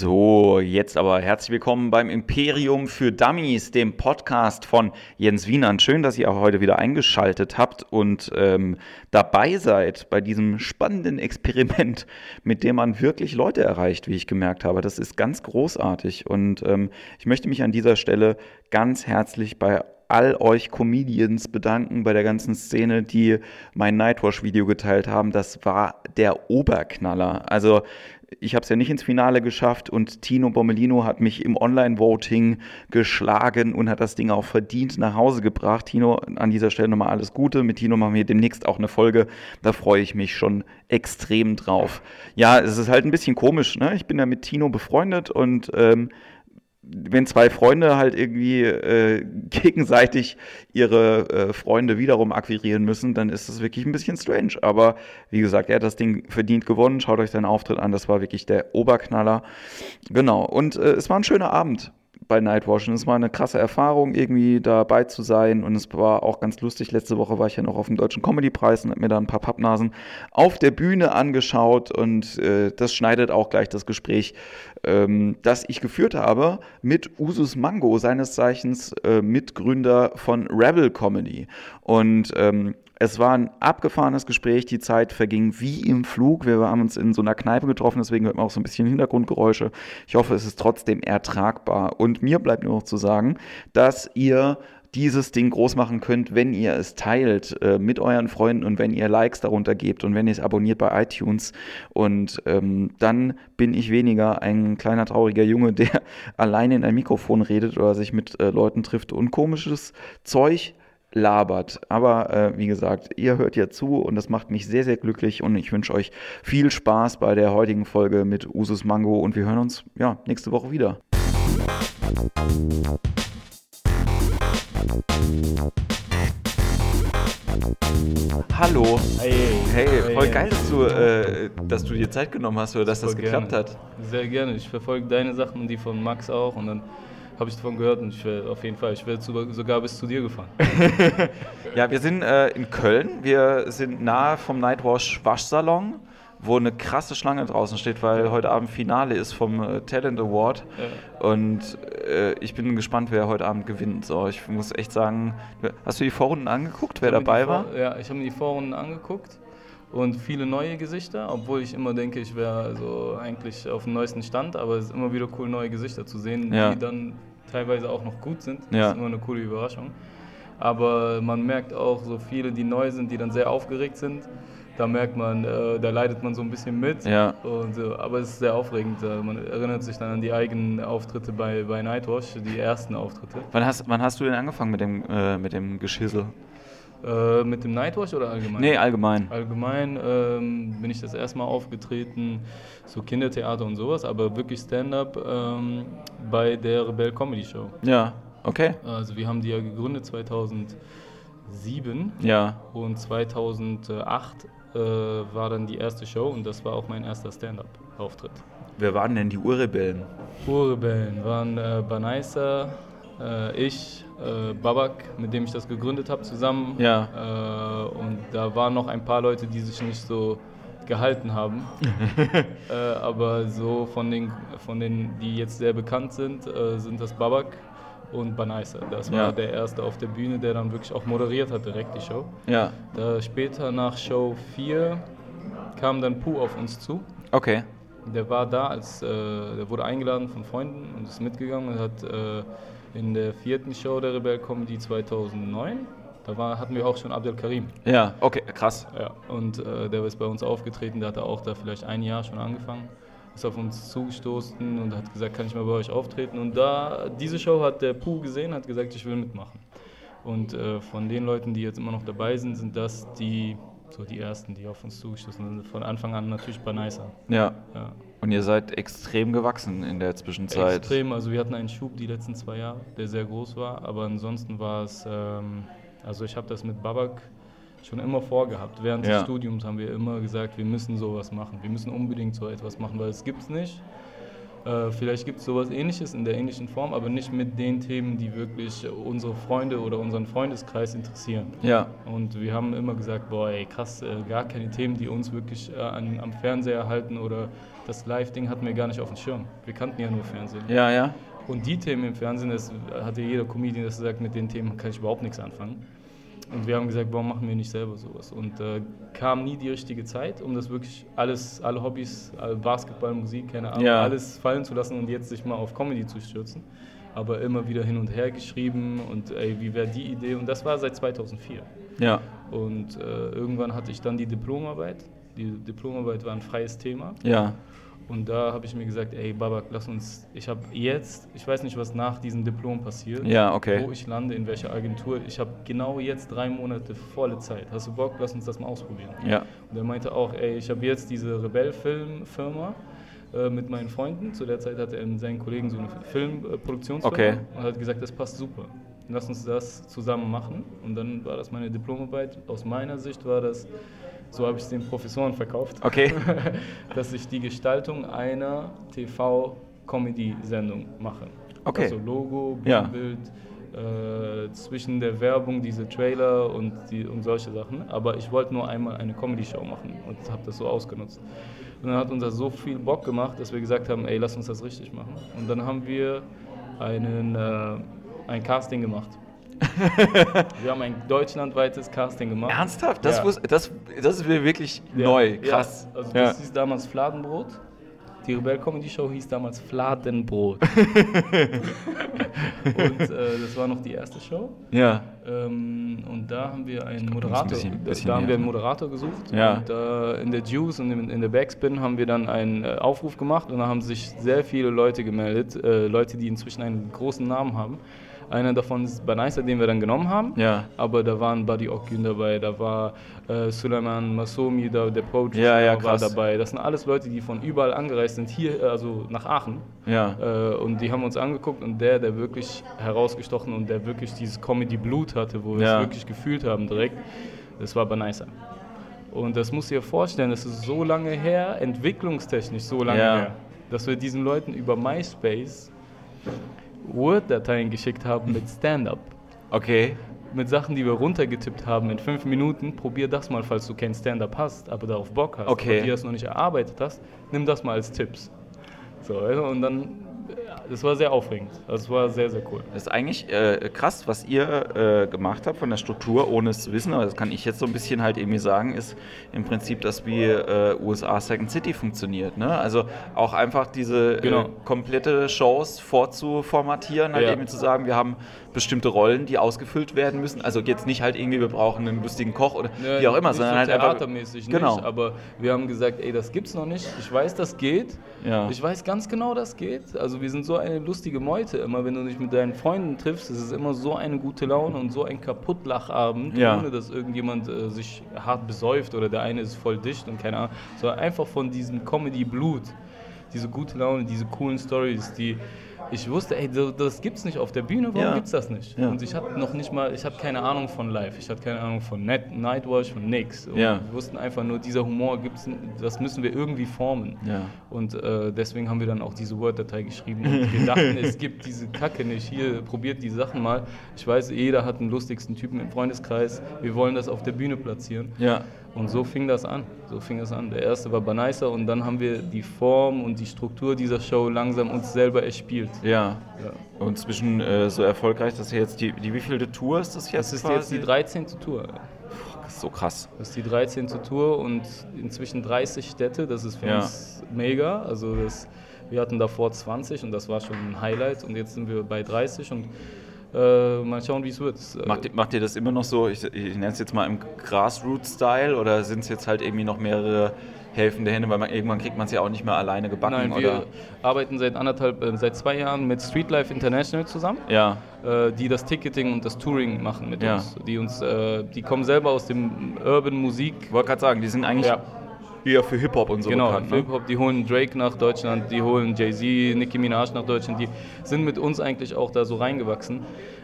So, jetzt aber herzlich willkommen beim Imperium für Dummies, dem Podcast von Jens Wienand. Schön, dass ihr auch heute wieder eingeschaltet habt und ähm, dabei seid bei diesem spannenden Experiment, mit dem man wirklich Leute erreicht, wie ich gemerkt habe. Das ist ganz großartig und ähm, ich möchte mich an dieser Stelle ganz herzlich bei all euch Comedians bedanken bei der ganzen Szene, die mein Nightwash-Video geteilt haben. Das war der Oberknaller. Also ich habe es ja nicht ins Finale geschafft und Tino Bommelino hat mich im Online-Voting geschlagen und hat das Ding auch verdient nach Hause gebracht. Tino, an dieser Stelle nochmal alles Gute. Mit Tino machen wir demnächst auch eine Folge. Da freue ich mich schon extrem drauf. Ja, es ist halt ein bisschen komisch. Ne? Ich bin ja mit Tino befreundet und ähm, wenn zwei Freunde halt irgendwie äh, gegenseitig ihre äh, Freunde wiederum akquirieren müssen, dann ist das wirklich ein bisschen strange. Aber wie gesagt, er hat das Ding verdient gewonnen. Schaut euch seinen Auftritt an, das war wirklich der Oberknaller. Genau. Und äh, es war ein schöner Abend bei Nightwatch. Und es war eine krasse Erfahrung, irgendwie dabei zu sein. Und es war auch ganz lustig. Letzte Woche war ich ja noch auf dem Deutschen Comedy-Preis und habe mir da ein paar Pappnasen auf der Bühne angeschaut. Und äh, das schneidet auch gleich das Gespräch, ähm, das ich geführt habe mit Usus Mango, seines Zeichens äh, Mitgründer von Rebel Comedy. Und ähm, es war ein abgefahrenes Gespräch, die Zeit verging wie im Flug. Wir haben uns in so einer Kneipe getroffen, deswegen hört man auch so ein bisschen Hintergrundgeräusche. Ich hoffe, es ist trotzdem ertragbar. Und mir bleibt nur noch zu sagen, dass ihr dieses Ding groß machen könnt, wenn ihr es teilt äh, mit euren Freunden und wenn ihr Likes darunter gebt und wenn ihr es abonniert bei iTunes. Und ähm, dann bin ich weniger ein kleiner trauriger Junge, der alleine in ein Mikrofon redet oder sich mit äh, Leuten trifft und komisches Zeug labert. Aber äh, wie gesagt, ihr hört ja zu und das macht mich sehr, sehr glücklich und ich wünsche euch viel Spaß bei der heutigen Folge mit Usus Mango und wir hören uns ja nächste Woche wieder. Hallo. Hey, hey, voll geil, dass du, äh, dass du dir Zeit genommen hast oder dass das geklappt gerne. hat. Sehr gerne. Ich verfolge deine Sachen und die von Max auch und dann habe ich davon gehört und ich werde auf jeden Fall, ich werde sogar bis zu dir gefahren. Ja, wir sind äh, in Köln. Wir sind nahe vom Nightwash Waschsalon, wo eine krasse Schlange draußen steht, weil heute Abend Finale ist vom äh, Talent Award. Und äh, ich bin gespannt, wer heute Abend gewinnt. So, ich muss echt sagen, hast du die Vorrunden angeguckt, wer dabei die war? Vor- Ja, ich habe mir die Vorrunden angeguckt und viele neue Gesichter, obwohl ich immer denke, ich wäre also eigentlich auf dem neuesten Stand, aber es ist immer wieder cool, neue Gesichter zu sehen, Ja. die dann teilweise auch noch gut sind. Das Ja. ist immer eine coole Überraschung. Aber man merkt auch so viele, die neu sind, die dann sehr aufgeregt sind. Da merkt man, äh, da leidet man so ein bisschen mit. Ja. Und, so, aber es ist sehr aufregend. Äh, man erinnert sich dann an die eigenen Auftritte bei, bei Nightwash, die ersten Auftritte. Wann hast, wann hast du denn angefangen mit dem, äh, mit dem Geschissel? Äh, mit dem Nightwash oder allgemein? Nee, allgemein. Allgemein ähm, bin ich das erste Mal aufgetreten, so Kindertheater und sowas, aber wirklich Stand-up ähm, bei der Rebell Comedy Show. Ja, okay. Also wir haben die ja gegründet 2007 Ja, und 2008 äh, war dann die erste Show und das war auch mein erster Stand-up-Auftritt. wer waren denn die Urrebellen? Urrebellen waren äh, Banaisa, äh, ich, äh, Babak, mit dem ich das gegründet habe, zusammen. Ja. Äh, und da waren noch ein paar Leute, die sich nicht so gehalten haben. äh, aber so von den, von den, die jetzt sehr bekannt sind, äh, sind das Babak und Banaisa. Das war Ja. der erste auf der Bühne, der dann wirklich auch moderiert hat, direkt die Show. Ja, Da später nach Show 4 kam dann Puh auf uns zu. okay. Der war da, als, äh, der wurde eingeladen von Freunden und ist mitgegangen und hat äh, in der vierten Show der Rebell Comedy 2009, da war, hatten wir auch schon Abdel Karim. Ja, okay, krass. Ja, und äh, der ist bei uns aufgetreten, der hatte auch da vielleicht ein Jahr schon angefangen, ist auf uns zugestoßen und hat gesagt, kann ich mal bei euch auftreten. Und da, diese Show hat der Puh gesehen, hat gesagt, ich will mitmachen. Und äh, von den Leuten, die jetzt immer noch dabei sind, sind das die, so die ersten, die auf uns zugestoßen sind. Von Anfang an natürlich Banaisa. Ja. Ja. Und ihr seid extrem gewachsen in der Zwischenzeit. Extrem, also wir hatten einen Schub die letzten zwei Jahre, der sehr groß war, aber ansonsten war es, ähm, also ich habe das mit Babak schon immer vorgehabt. Während Ja. des Studiums haben wir immer gesagt, wir müssen sowas machen, wir müssen unbedingt so etwas machen, weil es gibt es nicht. Äh, vielleicht gibt es sowas ähnliches in der ähnlichen Form, aber nicht mit den Themen, die wirklich unsere Freunde oder unseren Freundeskreis interessieren. Ja. Und wir haben immer gesagt, boah, ey, krass, äh, gar keine Themen, die uns wirklich äh, an, am Fernseher halten oder das Live-Ding hatten wir gar nicht auf dem Schirm. Wir kannten ja nur Fernsehen. Ja, ja. Und die Themen im Fernsehen, das hatte jeder Comedian, das sagt, mit den Themen kann ich überhaupt nichts anfangen. Und wir haben gesagt, warum machen wir nicht selber sowas? Und äh, kam nie die richtige Zeit, um das wirklich alles, alle Hobbys, Basketball, Musik, keine Ahnung, Ja. alles fallen zu lassen und jetzt sich mal auf Comedy zu stürzen. Aber immer wieder hin und her geschrieben und ey, wie wäre die Idee? Und das war seit 2004. Ja. Und äh, irgendwann hatte ich dann die Diplomarbeit. Die Diplomarbeit war ein freies Thema. Ja. Und da habe ich mir gesagt, ey Babak, lass uns, ich habe jetzt, ich weiß nicht, was nach diesem Diplom passiert, Ja, okay. wo ich lande, in welcher Agentur. Ich habe genau jetzt drei Monate volle Zeit. Hast du Bock, lass uns das mal ausprobieren. Ja. Und er meinte auch, ey, ich habe jetzt diese Rebell-Film-Firma äh, mit meinen Freunden. Zu der Zeit hatte er mit seinen Kollegen so eine Filmproduktionsfirma Okay. und hat gesagt, das passt super. Lass uns das zusammen machen. Und dann war das meine Diplomarbeit. Aus meiner Sicht war das, so habe ich es den Professoren verkauft, Okay. dass ich die Gestaltung einer TV-Comedy-Sendung mache. Okay. Also Logo, Ja. Bild, äh, zwischen der Werbung diese Trailer und, die, und solche Sachen. Aber ich wollte nur einmal eine Comedy-Show machen und habe das so ausgenutzt. Und dann hat uns das so viel Bock gemacht, dass wir gesagt haben, ey, lass uns das richtig machen. Und dann haben wir einen, äh, ein Casting gemacht. Wir haben ein deutschlandweites Casting gemacht. Ernsthaft? Das, Ja. wus- das, das ist mir wirklich Ja, neu. Krass. Ja, also Ja. das hieß damals Fladenbrot. Die Rebell Comedy Show hieß damals Fladenbrot. und äh, das war noch die erste Show. Ja. Ähm, und da haben wir einen muss ein Moderator, bisschen- bisschen da haben wir einen ne? Moderator gesucht. Ja. Und äh, in der Juice und in, in der Backspin haben wir dann einen äh, Aufruf gemacht und da haben sich sehr viele Leute gemeldet, äh, Leute, die inzwischen einen großen Namen haben. Einer davon ist Banaisa, den wir dann genommen haben. Ja. Aber da waren Buddy Okün dabei, da war äh, Suleiman Masomi, da, der Poetry Ja, ja, war dabei. Das sind alles Leute, die von überall angereist sind, hier, also nach Aachen. Ja. Äh, und die haben uns angeguckt und der, der wirklich herausgestochen und der wirklich dieses Comedy-Blut hatte, wo wir es wirklich gefühlt haben direkt, das war Banaisa. Und das musst du dir vorstellen, das ist so lange her, entwicklungstechnisch so lange her, dass wir diesen Leuten über MySpace Word-Dateien geschickt haben mit Stand-Up. Okay. Mit Sachen, die wir runtergetippt haben in fünf Minuten. Probier das mal, falls du kein Stand-Up hast, aber darauf Bock hast. Okay. Und dir das noch nicht erarbeitet hast, nimm das mal als Tipps. So, du, und dann, das war sehr aufregend. Es war sehr, sehr cool. Das ist eigentlich äh, krass, was ihr äh, gemacht habt von der Struktur, ohne es zu wissen, aber das kann ich jetzt so ein bisschen halt irgendwie sagen, ist im Prinzip, dass wie äh, USA Second City funktioniert. Ne? Also auch einfach diese Genau. äh, komplette Shows vorzuformatieren, halt Ja. eben zu sagen, wir haben bestimmte Rollen, die ausgefüllt werden müssen. Also jetzt nicht halt irgendwie, wir brauchen einen lustigen Koch oder Ja, wie auch immer, sondern so halt einfach. theatermäßig Genau. nicht, aber wir haben gesagt, ey, das gibt's noch nicht. Ich weiß, das geht. Ja. Ich weiß ganz genau, das geht. Also wir sind so eine lustige Meute immer, wenn du dich mit deinen Freunden triffst, es ist immer so eine gute Laune und so ein Kaputtlachabend, Ja. ohne dass irgendjemand äh, sich hart besäuft oder der eine ist voll dicht und keine Ahnung, sondern einfach von diesem Comedy-Blut, diese gute Laune, diese coolen Stories, die ich wusste, ey, das, das gibt's nicht auf der Bühne, warum Ja. gibt's das nicht? Ja. Und ich hatte noch nicht mal, ich hatte keine Ahnung von Live, ich hatte keine Ahnung von Net, Nightwatch, von nix. Und Ja. Wir wussten einfach nur, dieser Humor gibt's, das müssen wir irgendwie formen. Ja. Und äh, deswegen haben wir dann auch diese Word-Datei geschrieben und wir dachten, es gibt diese Kacke nicht. Hier, probiert die Sachen mal. Ich weiß, jeder hat den lustigsten Typen im Freundeskreis. Wir wollen das auf der Bühne platzieren. Ja. Und so fing das an. So fing das an. Der erste war Banaisa und dann haben wir die Form und die Struktur dieser Show langsam uns selber erspielt. Ja. Ja. Und zwischen äh, so erfolgreich, dass ihr jetzt die, die wievielte Tour ist das jetzt? Das ist jetzt die 13. Tour. Das ist so krass. Das ist die 13. Tour und inzwischen 30 Städte. Das ist für Ja. uns mega. Also das, wir hatten davor 20 und das war schon ein Highlight. Und jetzt sind wir bei 30 und äh, mal schauen, wie es wird. Äh, Macht, ihr- macht ihr das immer noch so, ich, ich nenne es jetzt mal im Grassroot-Style oder sind es jetzt halt irgendwie noch mehrere helfende Hände, weil man, irgendwann kriegt man es ja auch nicht mehr alleine gebacken? Nein, oder? wir arbeiten seit anderthalb, äh, seit zwei Jahren mit Streetlife International zusammen. Ja, äh, die das Ticketing und das Touring machen mit Ja. uns. Die uns, äh, die kommen selber aus dem Urban Musik. ich wollte gerade sagen, die sind eigentlich Ja. Eher für Hip-Hop und so Genau, bekannt. für Ne? Hip-Hop, die holen Drake nach Deutschland, die holen Jay-Z, Nicki Minaj nach Deutschland, die sind mit uns eigentlich auch da so reingewachsen.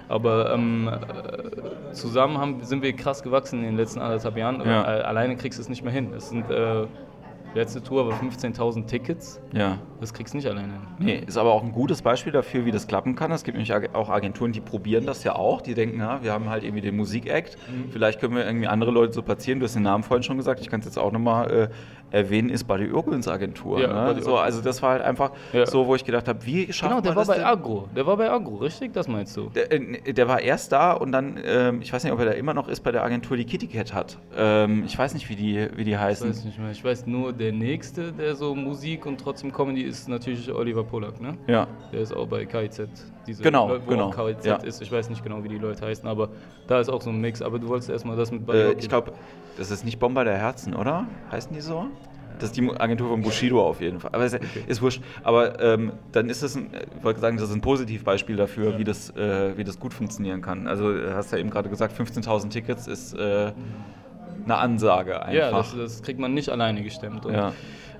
Aber ähm, äh, zusammen haben, sind wir krass gewachsen in den letzten anderthalb Jahren. Ja. Äh, alleine kriegst du es nicht mehr hin. Es sind äh, Letzte Tour war 15.000 Tickets. Ja. Das kriegst du nicht alleine. Nee, ist aber auch ein gutes Beispiel dafür, wie das klappen kann. Es gibt nämlich auch Agenturen, die probieren das ja auch. Die denken, ja, wir haben halt irgendwie den Musikact. Mhm. Vielleicht können wir irgendwie andere Leute so platzieren. Du hast den Namen vorhin schon gesagt. Ich kann es jetzt auch nochmal äh, erwähnen, ist Buddy Urgels Agentur. Ja, ne? So, also das war halt einfach Ja. so, wo ich gedacht habe, wie schafft Genau, der man war das bei denn? Agro. Der war bei Agro, richtig? Das meinst du? Der, äh, der war erst da und dann, ähm, ich weiß nicht, ob er da immer noch ist, bei der Agentur, die Kitty Cat hat. Ähm, ich weiß nicht, wie die, wie die Ich heißen. weiß nicht mehr. Ich weiß nur, der nächste, der so Musik und trotzdem Comedy ist, natürlich Oliver Polak, ne? Ja, Der ist auch bei KIZ. Diese Genau, Leute, wo genau, KIZ ja. ist. Ich weiß nicht genau, wie die Leute heißen, aber da ist auch so ein Mix. Aber du wolltest erstmal das mit äh, Buddy ich glaube, das ist nicht Bomber der Herzen, oder? Heißen die so? Das ist die Agentur von Bushido auf jeden Fall. Aber es ist wurscht. Aber ähm, dann ist es, ein, ich wollte sagen, das ist ein Positivbeispiel dafür, Ja. wie, das, äh, wie das gut funktionieren kann. Also, du hast ja eben gerade gesagt, 15.000 Tickets ist äh, eine Ansage einfach. Ja, das, das kriegt man nicht alleine gestemmt. Und Ja.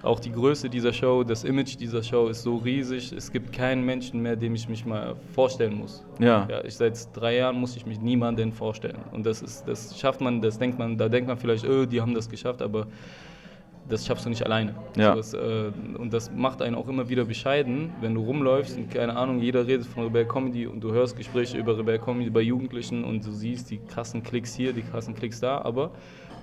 auch die Größe dieser Show, das Image dieser Show ist so riesig. Es gibt keinen Menschen mehr, dem ich mich mal vorstellen muss. Ja. Ja, ich seit drei Jahren muss ich mich niemandem vorstellen. Und das ist, das schafft man, das denkt man, da denkt man vielleicht, öh, die haben das geschafft, aber das schaffst du nicht alleine. Ja. So, das, äh, und das macht einen auch immer wieder bescheiden, wenn du rumläufst und keine Ahnung, jeder redet von Rebell Comedy und du hörst Gespräche über Rebell Comedy bei Jugendlichen und du siehst die krassen Klicks hier, die krassen Klicks da, aber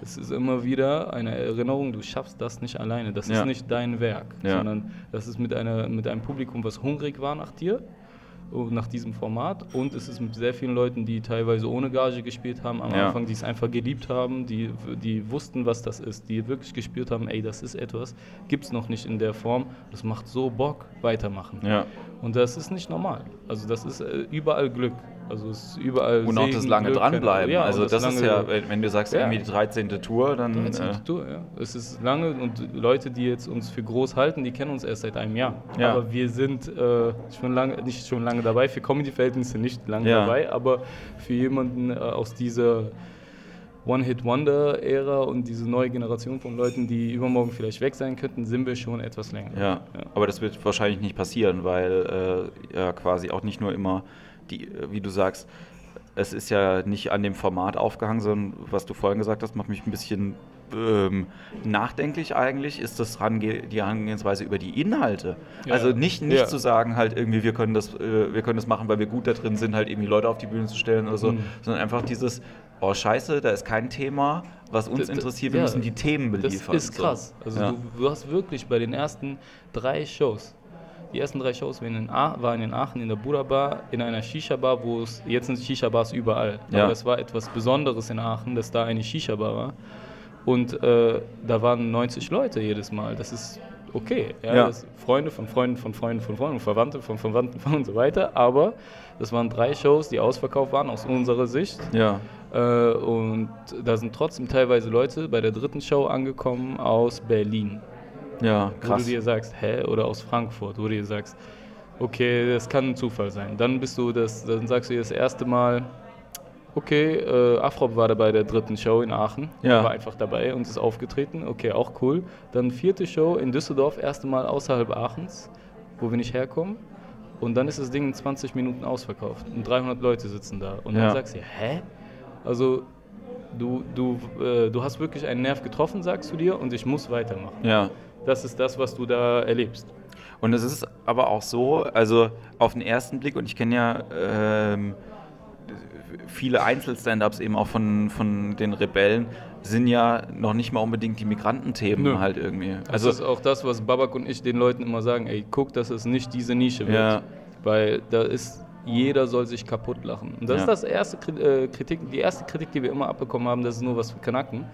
es ist immer wieder eine Erinnerung, du schaffst das nicht alleine. Das Ja. ist nicht dein Werk, Ja. sondern das ist mit, einer, mit einem Publikum, was hungrig war nach dir nach diesem Format und es ist mit sehr vielen Leuten, die teilweise ohne Gage gespielt haben am Ja. Anfang, die es einfach geliebt haben, die, die wussten, was das ist, die wirklich gespürt haben, ey, das ist etwas, gibt es noch nicht in der Form, das macht so Bock, weitermachen. Ja. Und das ist nicht normal. Also das ist äh, überall Glück. Also es ist überall Und auch das lange Glück, dranbleiben. Ja, also und das, ist ja, wenn du sagst, Ja. irgendwie die 13. Tour, dann. 13. Äh, Tour, ja. Es ist lange und Leute, die jetzt uns für groß halten, die kennen uns erst seit einem Jahr. Ja. Aber wir sind äh, schon lange, nicht schon lange dabei, für Comedy-Verhältnisse nicht lange Ja. dabei, aber für jemanden äh, aus dieser One-Hit-Wonder-Ära und diese neue Generation von Leuten, die übermorgen vielleicht weg sein könnten, sind wir schon etwas länger. Ja, aber das wird wahrscheinlich nicht passieren, weil äh, ja quasi auch nicht nur immer die, äh, wie du sagst, es ist ja nicht an dem Format aufgehangen, sondern was du vorhin gesagt hast, macht mich ein bisschen ähm, nachdenklich eigentlich, ist das Range die Herangehensweise über die Inhalte. Ja. Also nicht, nicht Ja. zu sagen, halt irgendwie, wir können, das, äh, wir können das machen, weil wir gut da drin sind, halt irgendwie Leute auf die Bühne zu stellen oder so, Mhm. sondern einfach dieses, oh scheiße, da ist kein Thema, was uns D- interessiert, wir ja, müssen die Themen beliefern. Das ist So. krass. Also du, du hast wirklich bei den ersten drei Shows, die ersten drei Shows waren in, A waren in Aachen in der Buddha Bar, in einer Shisha-Bar, wo es, jetzt sind Shisha-Bars überall. Ja. Aber das war etwas Besonderes in Aachen, dass da eine Shisha-Bar war. Und äh, da waren 90 Leute jedes Mal. Das ist okay. Ja, Ja. Freunde von Freunden von Freunden von Freunden, Verwandte von Verwandten von und so weiter. Aber das waren drei Shows, die ausverkauft waren aus unserer Sicht. Ja, Äh, und da sind trotzdem teilweise Leute bei der dritten Show angekommen aus Berlin. Ja, Wo krass. du dir sagst, hä? Oder aus Frankfurt, wo du dir sagst, okay, das kann ein Zufall sein. Dann bist du das, dann sagst du dir das erste Mal, okay, äh, Afrop war da bei der dritten Show in Aachen, Ja. war einfach dabei und ist aufgetreten, okay, auch cool. Dann vierte Show in Düsseldorf, erste Mal außerhalb Aachens, wo wir nicht herkommen. Und dann ist das Ding in 20 Minuten ausverkauft und 300 Leute sitzen da. Und Ja. dann sagst du, hä? Also du, du, äh, du hast wirklich einen Nerv getroffen, sagst du dir, und ich muss weitermachen. Ja. Das ist das, was du da erlebst. Und es ist aber auch so, also auf den ersten Blick, und ich kenne ja ähm, viele Einzel-Stand-Ups eben auch von, von den Rebellen, sind ja noch nicht mal unbedingt die Migrantenthemen Nö. halt irgendwie. Also das ist auch das, was Babak und ich den Leuten immer sagen, ey, guck, dass es nicht diese Nische wird. Ja. Weil da ist, jeder soll sich kaputt lachen. Und das Ja. ist das erste äh, Kritik, die erste Kritik, die wir immer abbekommen haben, das ist nur was für Kanaken.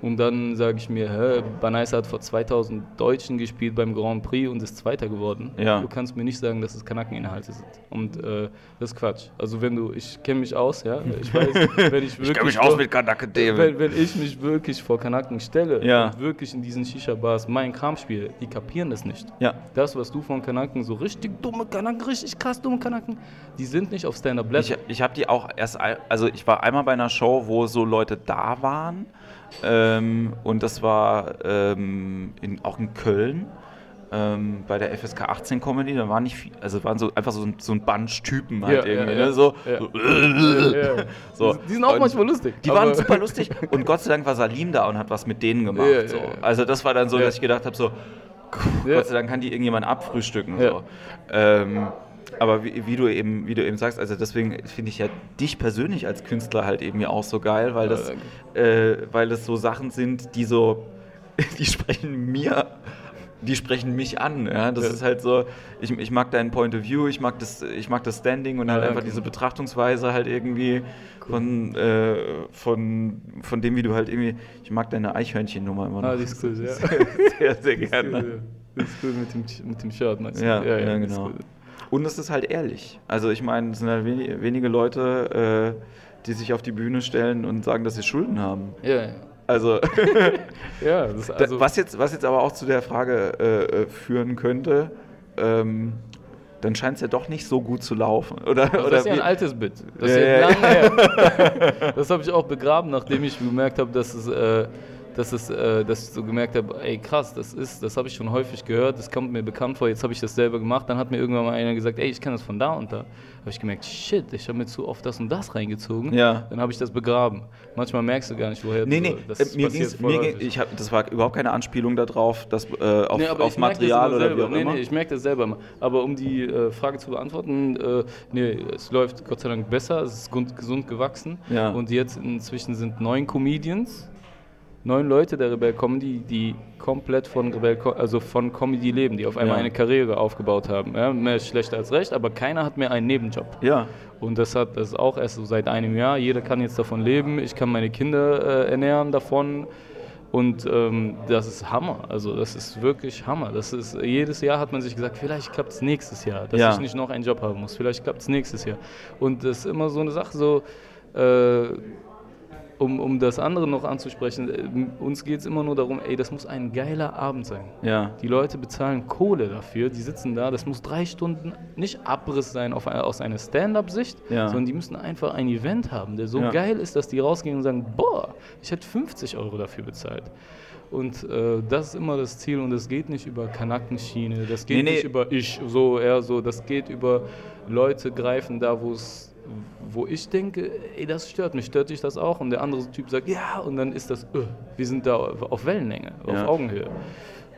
Und dann sage ich mir, hä, Banaisa hat vor 2000 Deutschen gespielt beim Grand Prix und ist Zweiter geworden. Ja. Du kannst mir nicht sagen, dass es Kanakeninhalte sind. Und äh, das ist Quatsch. Also wenn du, ich kenne mich aus, ja, ich weiß, wenn ich wirklich... ich kenne mich aus mit Kanake David. Wenn, wenn ich mich wirklich vor Kanaken stelle Ja. und wirklich in diesen Shisha-Bars mein Kram spiele, die kapieren das nicht. Ja. Das, was du von Kanaken, so richtig dumme Kanaken, richtig krass dumme Kanaken, die sind nicht auf Ich, Stand-Up-Level. ich habe die auch erst, also ich war einmal bei einer Show, wo so Leute da waren ähm, und das war ähm, in, auch in Köln. ähm, bei der FSK 18 Comedy, da waren nicht viel, also waren so einfach so, ein- so ein Bunch Typen halt Ja, irgendwie, ja, ne? So, Ja. so. Die sind auch Und manchmal lustig. Die waren super lustig und Gott sei Dank war Salim da und hat was mit denen gemacht. So. Also das war dann so, dass ich gedacht habe, so. Gott sei Dank kann die irgendjemand abfrühstücken. So. Aber wie, wie, du eben, wie du eben sagst, also deswegen finde ich ja dich persönlich als Künstler halt eben ja auch so geil, weil Ja, das, äh, weil das so Sachen sind, die so, die sprechen mir, die sprechen mich an. Ja? Das Ja. ist halt so, ich, ich mag deinen Point of View, ich mag das, ich mag das Standing und halt Ja, einfach diese Betrachtungsweise halt irgendwie von, äh, von, von dem, wie du halt irgendwie, ich mag deine Eichhörnchen-Nummer immer noch. Ah, die ist cool, ja. sehr, sehr ist gerne. cool, Das ist cool mit dem, mit dem Shirt, meinst du? Ja, ja, das ist genau. Und es ist halt ehrlich. Also ich meine, es sind halt weni- wenige Leute, äh, die sich auf die Bühne stellen und sagen, dass sie Schulden haben. Ja, ja. Also, Ja, das also. was, jetzt, was jetzt aber auch zu der Frage äh, äh, führen könnte, ähm, dann scheint es ja doch nicht so gut zu laufen. Oder, Das oder ist ja ein altes Bit. Das ist Ja, ja, ja, lange her. Das habe ich auch begraben, nachdem ich gemerkt habe, dass es, äh, dass es, äh, dass ich so gemerkt habe, ey krass, das ist, das habe ich schon häufig gehört, das kommt mir bekannt vor. Jetzt habe ich das selber gemacht. Dann hat mir irgendwann mal einer gesagt, ey, ich kenne das von da und da. Habe ich gemerkt, shit, ich habe mir zu oft das und das reingezogen. Ja. Dann habe ich das begraben. Manchmal merkst du gar nicht, woher Nee, nee, das äh, mir ging's, mir ging, ich hab, das war überhaupt keine Anspielung darauf, dass, äh, auf, Nee, auf Material oder selber. wie auch nee, immer. Nee, ich merke das selber immer. Aber um die äh, Frage zu beantworten, äh, nee, es läuft Gott sei Dank besser, es ist gesund, gesund gewachsen. Ja. Und jetzt inzwischen sind neun Comedians, neun Leute der Rebell Comedy, die komplett von Rebell, also von Comedy leben, die auf einmal Ja. eine Karriere aufgebaut haben. Ja, mehr schlecht als recht, aber keiner hat mehr einen Nebenjob. ja, Und das hat das ist auch erst so seit einem Jahr. Jeder kann jetzt davon leben. Ich kann meine Kinder äh, ernähren davon. Und ähm, das ist Hammer. Also das ist wirklich Hammer. Das ist, jedes Jahr hat man sich gesagt, vielleicht klappt es nächstes Jahr, dass Ja. ich nicht noch einen Job haben muss. Vielleicht klappt es nächstes Jahr. Und das ist immer so eine Sache, so äh, um, um das andere noch anzusprechen, äh, uns geht es immer nur darum, ey, das muss ein geiler Abend sein. ja. Die Leute bezahlen Kohle dafür, die sitzen da, das muss drei Stunden nicht Abriss sein auf, aus einer Stand-up-Sicht, Ja. sondern die müssen einfach ein Event haben, der so Ja. geil ist, dass die rausgehen und sagen, boah, ich hätte 50 Euro dafür bezahlt. Und äh, das ist immer das Ziel und das geht nicht über Kanackenschiene, das geht Nee, nee. nicht über ich, so eher so, das geht über Leute greifen da, wo es wo ich denke, ey, das stört mich, stört dich das auch? Und der andere Typ sagt, ja, und dann ist das, äh, wir sind da auf Wellenlänge, auf Ja. Augenhöhe.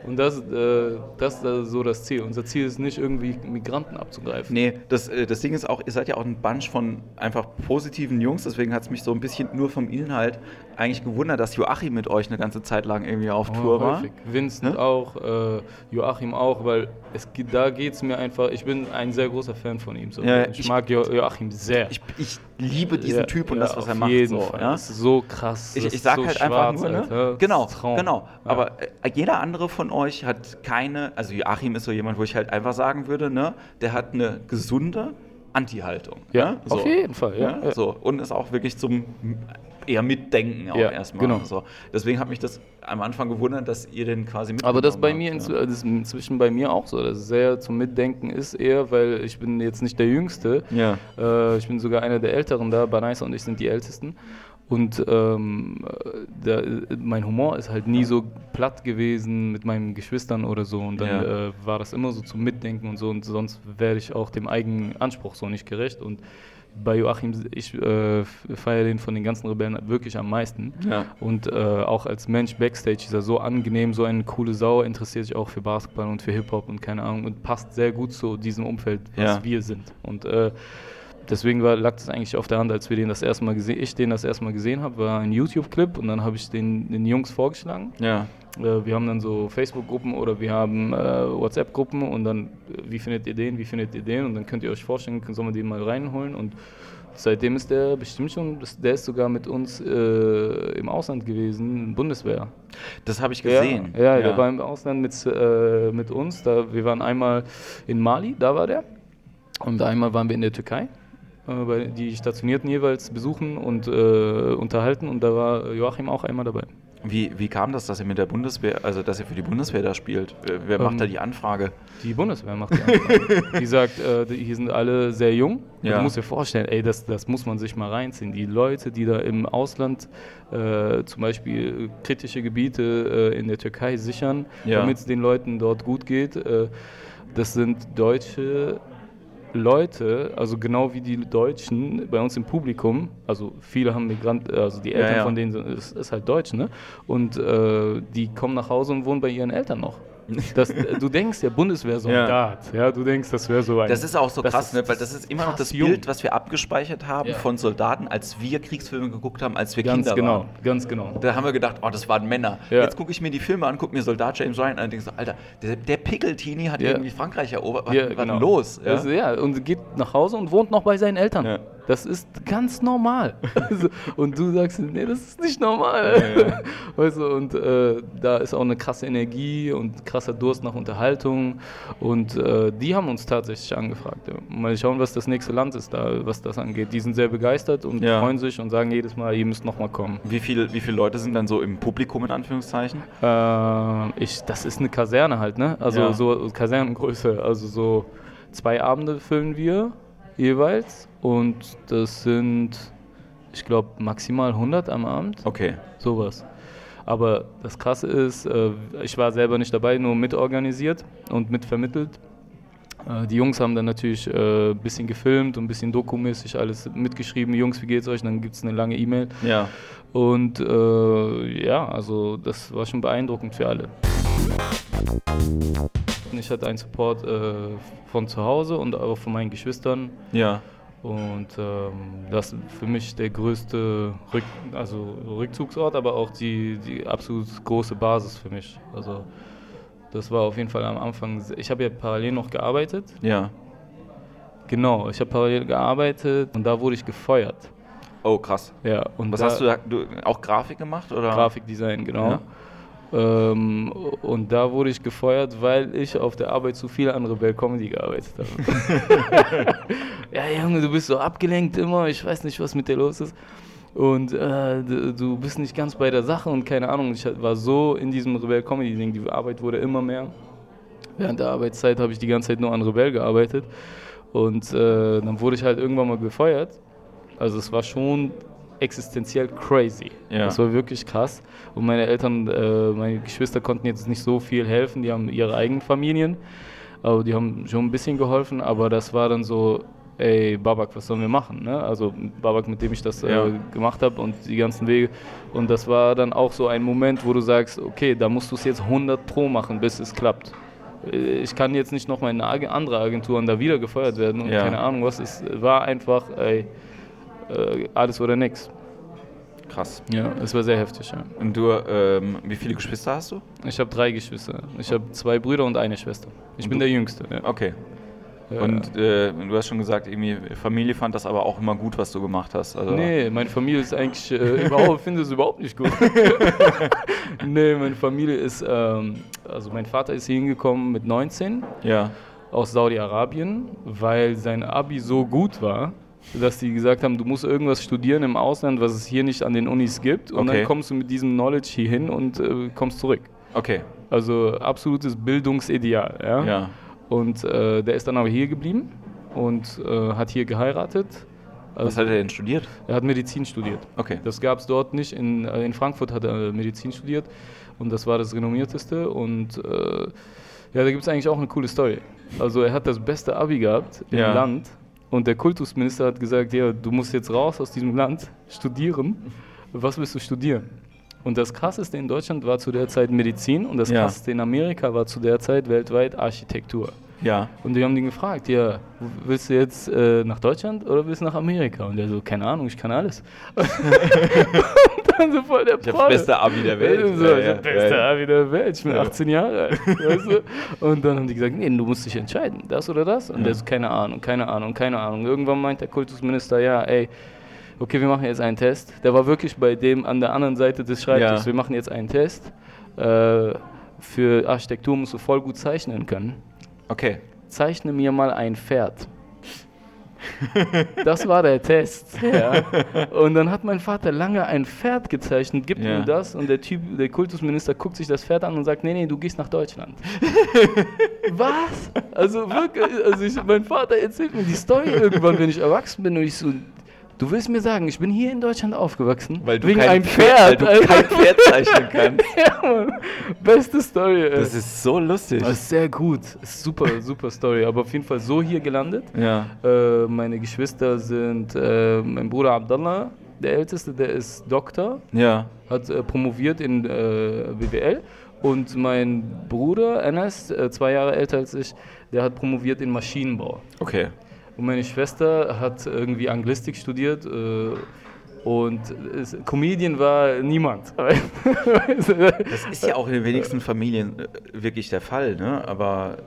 Und das, äh, das ist so das Ziel. Unser Ziel ist nicht irgendwie Migranten abzugreifen. Nee, das, äh, das Ding ist auch, ihr seid ja auch ein Bunch von einfach positiven Jungs, deswegen hat es mich so ein bisschen nur vom Inhalt eigentlich gewundert, dass Joachim mit euch eine ganze Zeit lang irgendwie auf Tour war. Oh, häufig. Vincent Ne? auch, äh, Joachim auch, weil es, da geht es mir einfach, ich bin ein sehr großer Fan von ihm. So. Ja, ich, ich- mag jo Joachim sehr. Ich, ich liebe diesen Ja, Typ und ja, das, was er macht. jeden so, Fall. ja? Das ist so krass. Ich, ich ist sag so halt einfach schwarz, nur, ne? Alter. Genau, Traum. genau. Aber äh, jeder andere von euch hat keine, also Joachim ist so jemand, wo ich halt einfach sagen würde, ne, der hat eine gesunde Anti-Haltung. Ja, ne? auf jeden Fall, ja, ja. So. Und ist auch wirklich zum eher Mitdenken auch Ja, erstmal. genau. So. Deswegen hat mich das am Anfang gewundert, dass ihr den quasi mit. Aber das bei mir inzw- das ist inzwischen bei mir auch so, dass es sehr zum Mitdenken ist eher, weil ich bin jetzt nicht der Jüngste. Ja. Äh, ich bin sogar einer der Älteren da. Banaisa und ich sind die Ältesten. Und ähm, äh, da, mein Humor ist halt nie so platt gewesen mit meinen Geschwistern oder so. Und dann Ja. äh, war das immer so zum Mitdenken und so. Und sonst werde ich auch dem eigenen Anspruch so nicht gerecht. Und bei Joachim, ich äh, feiere den von den ganzen Rebellen wirklich am meisten. Ja. Und äh, auch als Mensch Backstage ist er so angenehm, so eine coole Sau, interessiert sich auch für Basketball und für Hip-Hop und keine Ahnung und passt sehr gut zu diesem Umfeld, was Ja. wir sind. Und äh, deswegen war, lag das eigentlich auf der Hand, als wir den das erste Mal gesehen, ich den das erste Mal gesehen habe, war ein YouTube-Clip und dann habe ich den, den Jungs vorgeschlagen. Ja. Äh, wir haben dann so Facebook-Gruppen oder wir haben äh, WhatsApp-Gruppen und dann, äh, wie findet ihr den, wie findet ihr den? Und dann könnt ihr euch vorstellen, sollen wir den mal reinholen und seitdem ist der bestimmt schon, der ist sogar mit uns äh, im Ausland gewesen, Bundeswehr. Das habe ich gesehen. Ja, ja, der war im Ausland mit, äh, mit uns. Da, wir waren einmal in Mali, da war der. Und einmal waren wir in der Türkei. Äh, die Stationierten jeweils besuchen und unterhalten. Und da war Joachim auch einmal dabei. Wie, wie kam das, dass er mit der Bundeswehr, also dass er für die Bundeswehr da spielt? Wer, macht Ähm, da die Anfrage? Die Bundeswehr macht die Anfrage. die sagt, äh, die hier sind alle sehr jung. Ja. Du musst dir vorstellen, ey, das, das muss man sich mal reinziehen. Die Leute, die da im Ausland äh, zum Beispiel kritische Gebiete äh, in der Türkei sichern, Ja. damit es den Leuten dort gut geht, äh, das sind deutsche Leute, also genau wie die Deutschen bei uns im Publikum, also viele haben Migrant, also die Eltern ja. von denen sind, ist, ist halt Deutsch, ne? Und äh, die kommen nach Hause und wohnen bei ihren Eltern noch. Das, du denkst, der Bundeswehrsoldat, ja. du denkst, das wäre so ein. Das ist auch so krass, ist- ne? weil das ist immer noch das jung. Bild, was wir abgespeichert haben Ja. von Soldaten, als wir Kriegsfilme geguckt haben, als wir Ganz Kinder genau, waren. ganz genau. Da haben wir gedacht, oh, das waren Männer. Ja. Jetzt gucke ich mir die Filme an, gucke mir Soldat James Ryan an und denke so, Alter, der, der Pickeltini hat Ja. irgendwie Frankreich erobert. Was, Ja, genau. denn los? Ja? Also, ja, und geht nach Hause und wohnt noch bei seinen Eltern. Das ist ganz normal. Und du sagst, nee, das ist nicht normal. Ja, ja. Weißt du, und äh, da ist auch eine krasse Energie und krasser Durst nach Unterhaltung. Und äh, die haben uns tatsächlich angefragt. Ja. Mal schauen, was das nächste Land ist, da, was das angeht. Die sind sehr begeistert und freuen sich und sagen jedes Mal, ihr müsst noch mal kommen. Wie, viel, wie viele Leute sind dann so im Publikum, in Anführungszeichen? Äh, ich, das ist eine Kaserne halt, ne? Also so Kasernengröße. Also so zwei Abende füllen wir jeweils und das sind, ich glaube, maximal 100 am Abend. Okay. Sowas. Aber das Krasse ist, äh, ich war selber nicht dabei, nur mitorganisiert und mitvermittelt. Äh, die Jungs haben dann natürlich ein äh, bisschen gefilmt und ein bisschen dokumäßig alles mitgeschrieben. Jungs, wie geht's euch? Dann gibt es eine lange E-Mail. Ja. Und äh, ja, also das war schon beeindruckend für alle. Ich hatte einen Support äh, von zu Hause und auch von meinen Geschwistern. Ja. Und ähm, das ist für mich der größte Rück also Rückzugsort, aber auch die, die absolut große Basis für mich. Also das war auf jeden Fall am Anfang. Ich habe ja parallel noch gearbeitet. Ja. Genau, ich habe parallel gearbeitet und da wurde ich gefeuert. Oh, krass. Ja, und Was hast du da? Du, auch Grafik gemacht? Oder? Grafikdesign, genau. Ja. Ähm, und da wurde ich gefeuert, weil ich auf der Arbeit zu viel an Rebel Comedy gearbeitet habe. ja, Junge, du bist so abgelenkt immer, ich weiß nicht, was mit dir los ist. Und äh, du bist nicht ganz bei der Sache und keine Ahnung, ich war so in diesem Rebel Comedy Ding, die Arbeit wurde immer mehr. Während der Arbeitszeit habe ich die ganze Zeit nur an Rebell gearbeitet. Und äh, dann wurde ich halt irgendwann mal gefeuert. Also es war schon existenziell crazy. Ja. Das war wirklich krass. Und meine Eltern, äh, meine Geschwister konnten jetzt nicht so viel helfen. Die haben ihre eigenen Familien. Aber die haben schon ein bisschen geholfen. Aber das war dann so, ey, Babak, was sollen wir machen? Ne? Also Babak, mit dem ich das Ja. äh, gemacht habe und die ganzen Wege. Und das war dann auch so ein Moment, wo du sagst, okay, da musst du es jetzt 100 pro machen, bis es klappt. Äh, Ich kann jetzt nicht noch mal in eine Ag- andere Agentur und da wieder gefeuert werden und Ja. keine Ahnung was. Es war einfach, ey, äh, alles oder nix. Krass. Ja, es war sehr heftig, ja. Und du, ähm, wie viele Geschwister hast du? Ich habe drei Geschwister. Ich habe zwei Brüder und eine Schwester. Ich bin du- der Jüngste. Ja. Okay. Ja. Und äh, du hast schon gesagt, irgendwie Familie fand das aber auch immer gut, was du gemacht hast. Also, Nee, meine Familie ist eigentlich äh, überhaupt, finde es überhaupt nicht gut. nee, meine Familie ist, ähm, also mein Vater ist hier hingekommen mit 19 Ja. aus Saudi-Arabien, weil sein Abi so gut war, dass die gesagt haben, du musst irgendwas studieren im Ausland, was es hier nicht an den Unis gibt. Und Okay. dann kommst du mit diesem Knowledge hier hin und äh, kommst zurück. Okay. Also absolutes Bildungsideal. Ja? Ja. Und äh, der ist dann aber hier geblieben und äh, hat hier geheiratet. Was Also, hat er denn studiert? er hat Medizin studiert. Okay. Das gab es dort nicht. In, äh, in Frankfurt hat er Medizin studiert und das war das renommierteste. Und äh, ja, da gibt es eigentlich auch eine coole Story. Also er hat das beste Abi gehabt im Ja. Land und der Kultusminister hat gesagt, ja, du musst jetzt raus aus diesem Land, studieren. Was willst du studieren? Und das Krasseste in Deutschland war zu der Zeit Medizin und das Ja. Krasseste in Amerika war zu der Zeit weltweit Architektur. Ja. Und die haben den gefragt, ja, willst du jetzt äh, nach Deutschland oder willst du nach Amerika? Und der so, keine Ahnung, ich kann alles. so voll der Prolle. das beste Abi der Welt. So, Ja, das ja, beste ja. Abi der Welt. Ich bin Ja. 18 Jahre alt. weißt du? Und dann haben die gesagt, nee, du musst dich entscheiden, das oder das. Und Ja. der so, keine Ahnung, keine Ahnung, keine Ahnung. Irgendwann meint der Kultusminister, ja, ey, okay, wir machen jetzt einen Test. Der war wirklich bei dem an der anderen Seite des Schreibtisches. Ja. Wir machen jetzt einen Test. Äh, für Architektur musst du voll gut zeichnen können Okay. zeichne mir mal ein Pferd. Das war der Test. Ja. Und dann hat mein Vater lange ein Pferd gezeichnet, gibt Ja. ihm das und der Typ, der Kultusminister guckt sich das Pferd an und sagt, nee, nee, du gehst nach Deutschland. Was? Also wirklich, also ich, mein Vater erzählt mir die Story irgendwann, wenn ich erwachsen bin und ich so, du willst mir sagen, ich bin hier in Deutschland aufgewachsen, Weil du wegen kein einem Pferd- Pferd. weil du kein Pferd zeichnen kannst. ja. Beste Story. ey. Das ist so lustig. Das ist sehr gut. Ist super, super Story. Aber auf jeden Fall so hier gelandet. Ja. Äh, meine Geschwister sind äh, mein Bruder Abdallah, der Älteste, der ist Doktor, Ja. hat äh, promoviert in äh, BWL. Und mein Bruder Enes, äh, zwei Jahre älter als ich, der hat promoviert in Maschinenbau. Okay. Und meine Schwester hat irgendwie Anglistik studiert. Äh, und es, Comedian war niemand. Das ist ja auch in den wenigsten Familien äh, wirklich der Fall, ne? Aber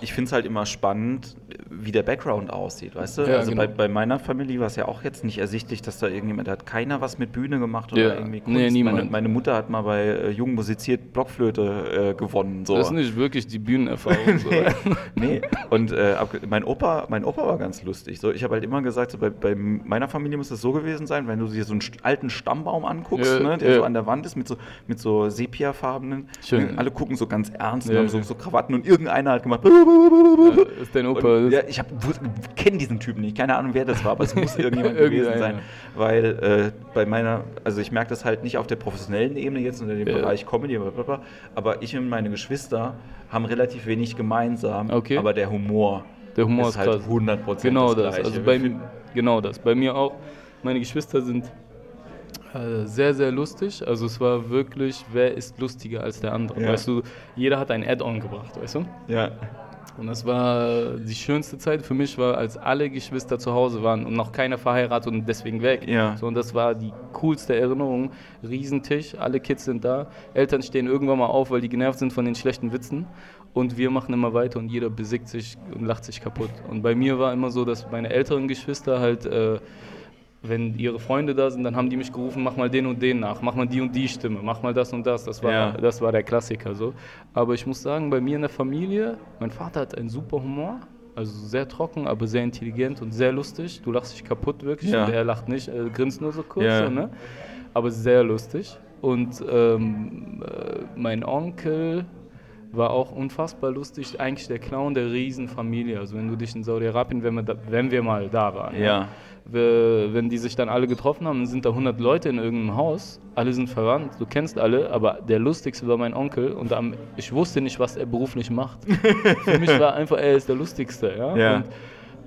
ich finde es halt immer spannend, wie der Background aussieht, weißt du? Ja, also genau. bei, bei meiner Familie war es ja auch jetzt nicht ersichtlich, dass da irgendjemand, da hat keiner was mit Bühne gemacht oder Ja. irgendwie Nee, Kunst. niemand. meine, meine Mutter hat mal bei äh, Jung musiziert Blockflöte äh, gewonnen. So. Das ist nicht wirklich die Bühnenerfahrung. So. nee, und äh, mein, Opa, mein Opa war ganz lustig. So, ich habe halt immer gesagt, so bei, bei meiner Familie muss es so gewesen sein, wenn du dir so einen alten Stammbaum anguckst, Ja, ne, der so an der Wand ist mit so, mit so sepiafarbenen. Schön. Alle gucken so ganz ernst und haben so, so Krawatten und irgendeiner hat gemacht. Das ist dein Opa. Das- ja, ich kenne diesen Typen nicht, keine Ahnung, wer das war, aber es muss irgendjemand gewesen sein. Weil äh, bei meiner, also ich merke das halt nicht auf der professionellen Ebene jetzt unter dem Ja. Bereich Comedy, blablabla, aber ich und meine Geschwister haben relativ wenig gemeinsam, Okay. aber der Humor, Der Humor ist, ist halt krass. 100% Genau das das. Also bei, finden- genau das. Bei mir auch. Meine Geschwister sind äh, sehr, sehr lustig. Also es war wirklich, wer ist lustiger als der andere. Ja. Weißt du, jeder hat ein Add-on gebracht, weißt du? Ja. Und das war die schönste Zeit für mich, war, als alle Geschwister zu Hause waren und noch keiner verheiratet und deswegen weg. Ja. So, und das war die coolste Erinnerung. Riesentisch, alle Kids sind da. Eltern stehen irgendwann mal auf, weil die genervt sind von den schlechten Witzen. Und wir machen immer weiter und jeder besiegt sich und lacht sich kaputt. Und bei mir war immer so, dass meine älteren Geschwister halt, äh, wenn ihre Freunde da sind, dann haben die mich gerufen, mach mal den und den nach, mach mal die und die Stimme, mach mal das und das. Das war, Ja. das war der Klassiker so. Aber ich muss sagen, bei mir in der Familie, mein Vater hat einen super Humor. Also sehr trocken, aber sehr intelligent und sehr lustig. Du lachst dich kaputt wirklich. Ja. Und er lacht nicht, er grinst nur so kurz. Ja. So, ne? Aber sehr lustig. Und ähm, äh, mein Onkel war auch unfassbar lustig. Eigentlich der Clown der Riesenfamilie. Also wenn du dich in Saudi-Arabien, wenn, wenn wir mal da waren. Ja. Wir- Wenn die sich dann alle getroffen haben, dann sind da 100 Leute in irgendeinem Haus. Alle sind verwandt, du kennst alle, aber der lustigste war mein Onkel und am, ich wusste nicht, was er beruflich macht. Für mich war einfach, er ist der lustigste. Ja? Ja. Und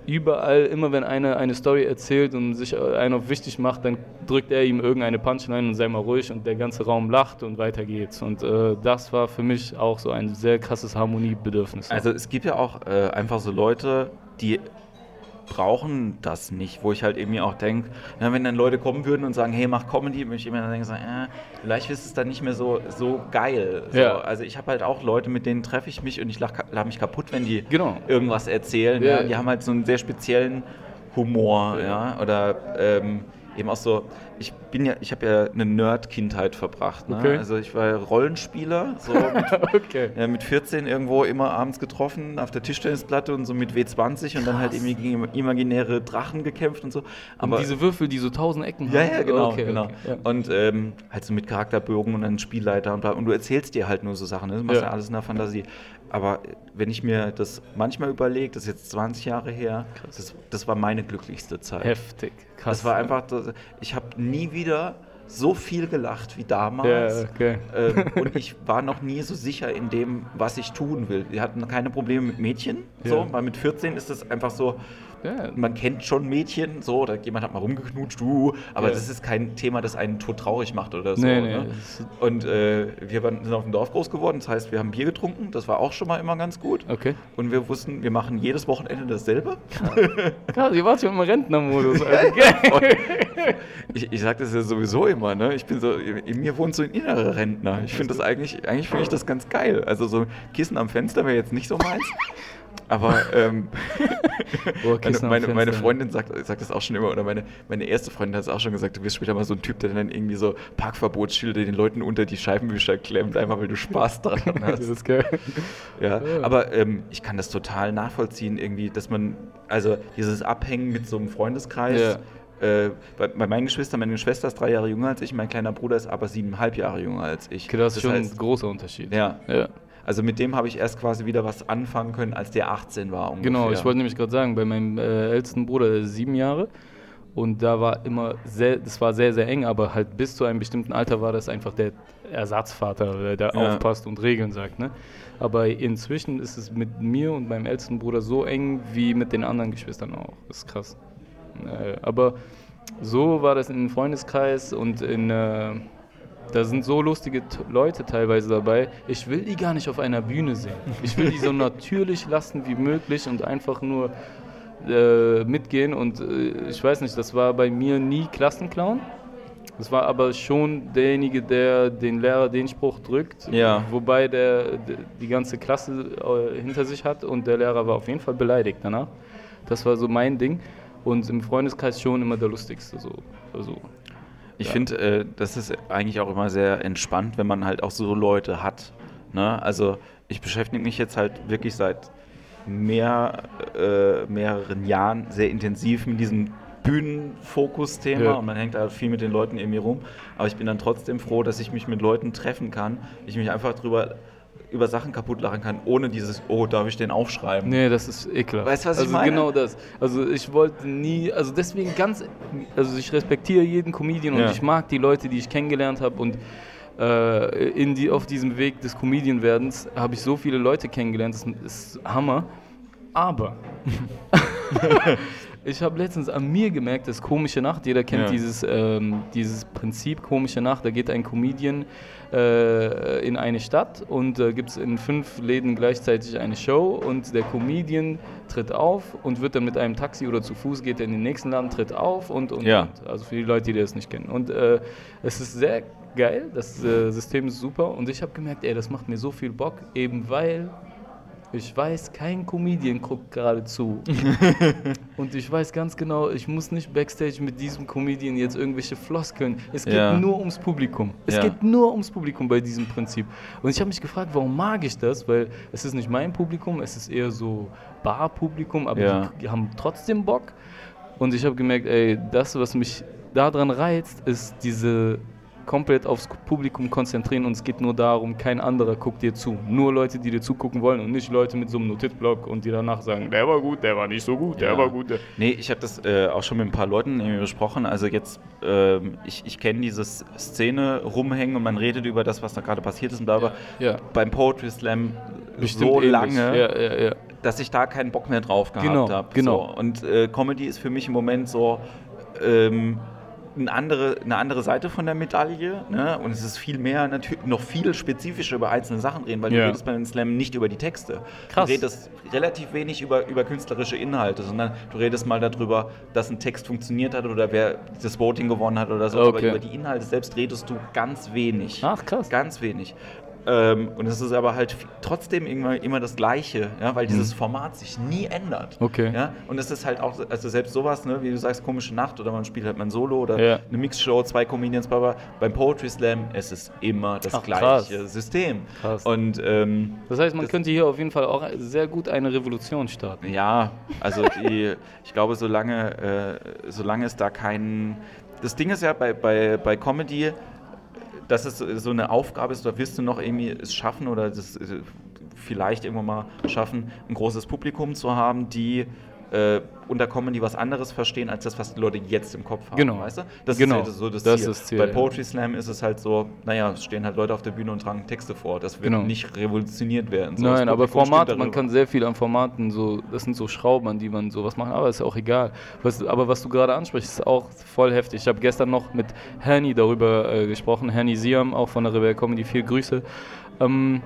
überall, immer wenn einer eine Story erzählt und sich einer auf wichtig macht, dann drückt er ihm irgendeine Punchline und sei mal ruhig und der ganze Raum lacht und weiter geht's. Und äh, das war für mich auch so ein sehr krasses Harmoniebedürfnis. Also es gibt ja auch äh, einfach so Leute, die brauchen das nicht, wo ich halt eben mir auch denke, wenn dann Leute kommen würden und sagen, hey, mach Comedy, würde ich immer dann denken, so, äh, vielleicht ist es dann nicht mehr so, so geil. So, Ja. Also ich habe halt auch Leute, mit denen treffe ich mich und ich lach, lach mich kaputt, wenn die Genau. irgendwas erzählen. Ja. Ja. Die haben halt so einen sehr speziellen Humor, ja, oder ähm, eben auch so, ich bin ja, ich habe ja eine Nerd-Kindheit verbracht. Ne? Okay. Also ich war Rollenspieler, so mit okay. ja, mit 14 irgendwo immer abends getroffen auf der Tischtennisplatte und so mit W20 und dann halt irgendwie gegen imaginäre Drachen gekämpft und so. Aber Aber diese Würfel, die so tausend Ecken ja, haben. ja, genau, Okay, genau. ja. Und ähm, halt so mit Charakterbögen und dann Spielleiter und bla. Und du erzählst dir halt nur so Sachen, ne? du machst ja. Ja. alles in der Fantasie. Aber wenn ich mir das manchmal überlege, das ist jetzt 20 Jahre her, das, das war meine glücklichste Zeit. Heftig. Krass. Das war einfach, das, ich habe nie wieder so viel gelacht wie damals. Ja, okay. Ähm, und ich war noch nie so sicher in dem, was ich tun will. Wir hatten keine Probleme mit Mädchen, so, Ja. weil mit 14 ist es einfach so, Ja. man kennt schon Mädchen, so, oder jemand hat mal rumgeknutscht, du, aber Ja. das ist kein Thema, das einen tot traurig macht oder so. Nee, nee, ne? Und äh, wir waren, sind auf dem Dorf groß geworden, das heißt, wir haben Bier getrunken, das war auch schon mal immer ganz gut. Okay. Und wir wussten, wir machen jedes Wochenende dasselbe. Krass, ihr wart schon im Rentnermodus. Also. Ich, ich sage das ja sowieso immer, ne? Ich bin so, in mir wohnt so ein innerer Rentner. Ich finde das eigentlich, eigentlich finde ich das ganz geil. Also so Kissen am Fenster wäre jetzt nicht so meins. Aber ähm, meine, meine, meine. Freundin sagt, sagt das auch schon immer, oder meine, meine erste Freundin hat es auch schon gesagt, du wirst später mal so ein Typ, der dann irgendwie so Parkverbotsschilder den Leuten unter die Scheibenwischer klemmt, einfach weil du Spaß daran Das hast. ist geil. Ja, Ja. aber ähm, ich kann das total nachvollziehen, irgendwie, dass man, also dieses Abhängen mit so einem Freundeskreis, äh, bei, bei meinen Geschwistern, meine Schwester ist drei Jahre jünger als ich, mein kleiner Bruder ist aber siebeneinhalb Jahre jünger als ich. Okay, das ist schon heißt, ein großer Unterschied. ja, ja. Also mit dem habe ich erst quasi wieder was anfangen können, als der 18 war ungefähr. Genau, ich wollte nämlich gerade sagen, bei meinem äh, ältesten Bruder, sieben Jahre, und da war immer sehr, das war sehr, sehr eng, aber halt bis zu einem bestimmten Alter war das einfach der Ersatzvater, der Ja. aufpasst und Regeln sagt. Ne? Aber inzwischen ist es mit mir und meinem ältesten Bruder so eng wie mit den anderen Geschwistern auch. Das ist krass. Äh, aber so war das in einem Freundeskreis und in. Äh, da sind so lustige Leute teilweise dabei. Ich will die gar nicht auf einer Bühne sehen. Ich will die so natürlich lassen wie möglich und einfach nur äh, mitgehen. Und äh, ich weiß nicht, das war bei mir nie Klassenclown. Das war aber schon derjenige, der den Lehrer den Spruch drückt, Ja. wobei der, der die ganze Klasse äh, hinter sich hat und der Lehrer war auf jeden Fall beleidigt danach. Das war so mein Ding. Und im Freundeskreis schon immer der lustigste. So. Also, Ich Ja. finde, äh, das ist eigentlich auch immer sehr entspannt, wenn man halt auch so Leute hat. Ne? Also ich beschäftige mich jetzt halt wirklich seit mehr, äh, mehreren Jahren sehr intensiv mit diesem Bühnenfokus-Thema Ja. und man hängt halt viel mit den Leuten irgendwie rum. Aber ich bin dann trotzdem froh, dass ich mich mit Leuten treffen kann. Ich mich einfach drüber über Sachen kaputt lachen kann, ohne dieses, oh, darf ich den aufschreiben? Nee, das ist ekelhaft. Weißt du, was ich also meine? genau das. Also ich wollte nie, also deswegen ganz, also ich respektiere jeden Comedian Ja. und ich mag die Leute, die ich kennengelernt habe und äh, in die, auf diesem Weg des Comedian-Werdens habe ich so viele Leute kennengelernt, das ist Hammer. Aber ich habe letztens an mir gemerkt, das komische Nacht, jeder kennt Ja. dieses, ähm, dieses Prinzip komische Nacht, da geht ein Comedian äh, in eine Stadt und äh, gibt es in fünf Läden gleichzeitig eine Show und der Comedian tritt auf und wird dann mit einem Taxi oder zu Fuß geht er in den nächsten Laden, tritt auf und, und, Ja. und also für die Leute, die das nicht kennen. Und äh, es ist sehr geil, das äh, System ist super und ich habe gemerkt, ey, das macht mir so viel Bock, eben weil ich weiß, kein Comedian guckt gerade zu. und ich weiß ganz genau, ich muss nicht backstage mit diesem Comedian jetzt irgendwelche Floskeln. Es geht Ja. nur ums Publikum. Es Ja. geht nur ums Publikum bei diesem Prinzip. Und ich habe mich gefragt, warum mag ich das? Weil es ist nicht mein Publikum, es ist eher so Bar-Publikum, aber Ja. die, die haben trotzdem Bock. Und ich habe gemerkt, ey, das, was mich daran reizt, ist diese komplett aufs Publikum konzentrieren und es geht nur darum, kein anderer guckt dir zu. Nur Leute, die dir zugucken wollen und nicht Leute mit so einem Notizblock und die danach sagen, der war gut, der war nicht so gut, der Ja. war gut. Der Nee, ich habe das äh, auch schon mit ein paar Leuten irgendwie besprochen. Also jetzt, ähm, ich, ich kenne diese Szene rumhängen und man redet über das, was da gerade passiert ist und bla bla. Ja. Beim Poetry Slam Bestimmt so ähnlich. lange, Ja, ja, ja. dass ich da keinen Bock mehr drauf gehabt Genau, habe. genau. So. Und äh, Comedy ist für mich im Moment so ähm, eine, andere, eine andere Seite von der Medaille. Ne? Und es ist viel mehr, natürlich noch viel spezifischer über einzelne Sachen reden, weil Ja. du redest bei den Slam nicht über die Texte. Krass. Du redest relativ wenig über, über künstlerische Inhalte, sondern du redest mal darüber, dass ein Text funktioniert hat oder wer das Voting gewonnen hat oder so. Aber Okay. über die Inhalte selbst redest du ganz wenig. Ach, krass. Ganz wenig. Ähm, und es ist aber halt trotzdem immer, immer das Gleiche, ja, weil dieses Format sich nie ändert. Mhm. Okay. Ja? Und es ist halt auch, also selbst sowas, ne, wie du sagst, komische Nacht oder man spielt halt mal ein Solo oder Ja. eine Mixshow, zwei Comedians, bla, bla. beim Poetry Slam es ist immer das Ach, gleiche krass. System. Krass. Und ähm, Das heißt, man Das- könnte hier auf jeden Fall auch sehr gut eine Revolution starten. ja, also die, ich glaube, solange, äh, solange es da keinen. Das Ding ist ja bei, bei, bei Comedy, dass es so eine Aufgabe ist, da wirst du noch irgendwie es schaffen oder das äh, vielleicht irgendwann mal schaffen, ein großes Publikum zu haben, die äh, unter Comedy was anderes verstehen, als das, was die Leute jetzt im Kopf haben. Genau. Weißt du? Das Genau. ist halt so das, Das Ziel. ist Ziel, Bei. Poetry Slam ist es halt so, naja, es stehen halt Leute auf der Bühne und tragen Texte vor. Das wird Genau. nicht revolutioniert werden. So, Nein, aber Formate, man kann sehr viel an Formaten, so, das sind so Schrauben, an die man sowas macht, aber ist auch egal. Was, aber was du gerade ansprichst, ist auch voll heftig. Ich habe gestern noch mit Henny darüber äh, gesprochen, Henny Siam, auch von der Rebel Comedy, viel Grüße. Ähm,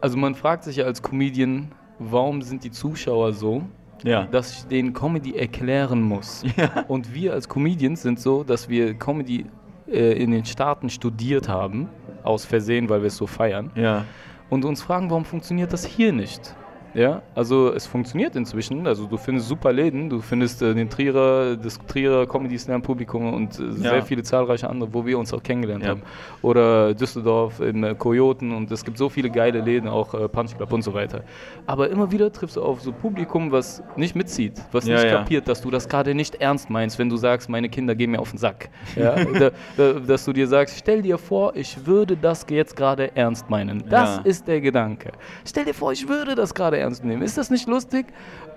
also man fragt sich ja als Comedian, warum sind die Zuschauer so, Ja. dass ich denen Comedy erklären muss. Und wir als Comedians sind so, dass wir Comedy äh, in den Staaten studiert haben, aus Versehen, weil wir es so feiern Ja. und uns fragen, warum funktioniert das hier nicht? Ja, also es funktioniert inzwischen. Also du findest super Läden, du findest äh, den Trierer, das Trierer Comedy Slam Publikum und äh, sehr viele zahlreiche andere, wo wir uns auch kennengelernt Ja. haben. Oder Düsseldorf in äh, Kojoten und es gibt so viele geile Läden, auch äh, Punch Club und so weiter. Aber immer wieder triffst du auf so Publikum, was nicht mitzieht, was Ja, nicht ja. kapiert, dass du das gerade nicht ernst meinst, wenn du sagst, meine Kinder gehen mir auf den Sack. Ja? da, dass du dir sagst, stell dir vor, ich würde das jetzt gerade ernst meinen. Das Ja. ist der Gedanke. Stell dir vor, ich würde das gerade ernst nehmen. Ist das nicht lustig?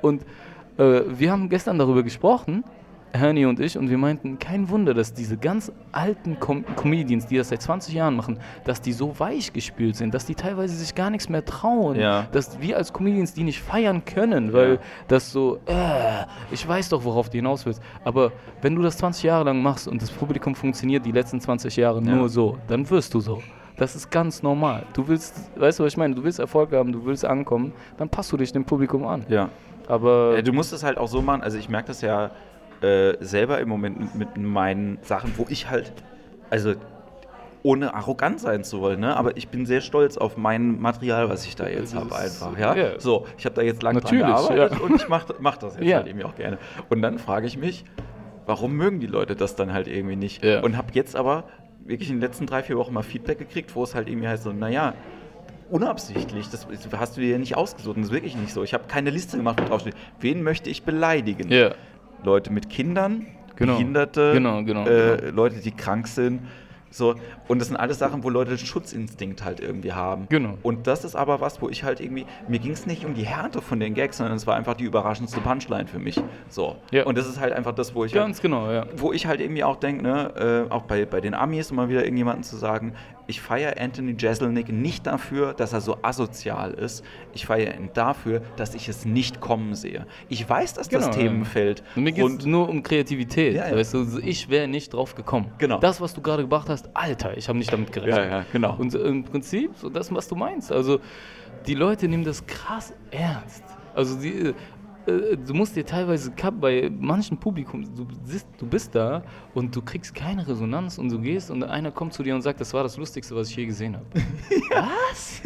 Und äh, wir haben gestern darüber gesprochen, Hernie und ich, und wir meinten, kein Wunder, dass diese ganz alten Com Comedians, die das seit 20 Jahren machen, dass die so weich gespült sind, dass die teilweise sich gar nichts mehr trauen, Ja. dass wir als Comedians die nicht feiern können, weil Ja. das so, äh, ich weiß doch, worauf du hinaus willst. Aber wenn du das 20 Jahre lang machst und das Publikum funktioniert die letzten 20 Jahre Ja. nur so, dann wirst du so. Das ist ganz normal. Du willst, weißt du, was ich meine? Du willst Erfolg haben, du willst ankommen, dann passt du dich dem Publikum an. Ja. Aber Ja, du musst es halt auch so machen, also ich merke das ja äh, selber im Moment mit, meinen Sachen, wo ich halt, also ohne arrogant sein zu wollen, ne? aber ich bin sehr stolz auf mein Material, was ich da jetzt habe einfach. Ja? ja. So, ich habe da jetzt lange dran Natürlich, gearbeitet ja. und ich mache mach das jetzt Ja. halt irgendwie auch gerne. Und dann frage ich mich, warum mögen die Leute das dann halt irgendwie nicht? Ja. Und habe jetzt aber wirklich in den letzten drei, vier Wochen mal Feedback gekriegt, wo es halt irgendwie heißt so, naja, unabsichtlich, das hast du dir ja nicht ausgesucht, das ist wirklich nicht so. Ich habe keine Liste gemacht, wo draufsteht, wen möchte ich beleidigen? ja, Leute mit Kindern, Genau. Behinderte, Genau, genau, äh, genau. Leute, die krank sind. So. Und das sind alles Sachen, wo Leute den Schutzinstinkt halt irgendwie haben. Genau. Und das ist aber was, wo ich halt irgendwie, mir ging es nicht um die Härte von den Gags, sondern es war einfach die überraschendste Punchline für mich. So. Ja. Und das ist halt einfach das, wo ich halt, ganz genau, ja. wo ich halt irgendwie auch denke, ne, äh, auch bei, bei den Amis, um mal wieder irgendjemanden zu sagen, ich feiere Anthony Jeselnik nicht dafür, dass er so asozial ist. Ich feiere ihn dafür, dass ich es nicht kommen sehe. Ich weiß, dass das Genau, ja. Themenfeld Und mir geht es nur um Kreativität. Ja, ja. Weißt du, ich wäre nicht drauf gekommen. Genau. Das, was du gerade gebracht hast, Alter, ich habe nicht damit gerechnet. Ja, ja, genau. Und im Prinzip, so das, was du meinst. Also, die Leute nehmen das krass ernst. Also, die, äh, du musst dir teilweise bei manchen Publikum, du, bist- du bist da und du kriegst keine Resonanz und du gehst und einer kommt zu dir und sagt, das war das Lustigste, was ich je gesehen habe. Was?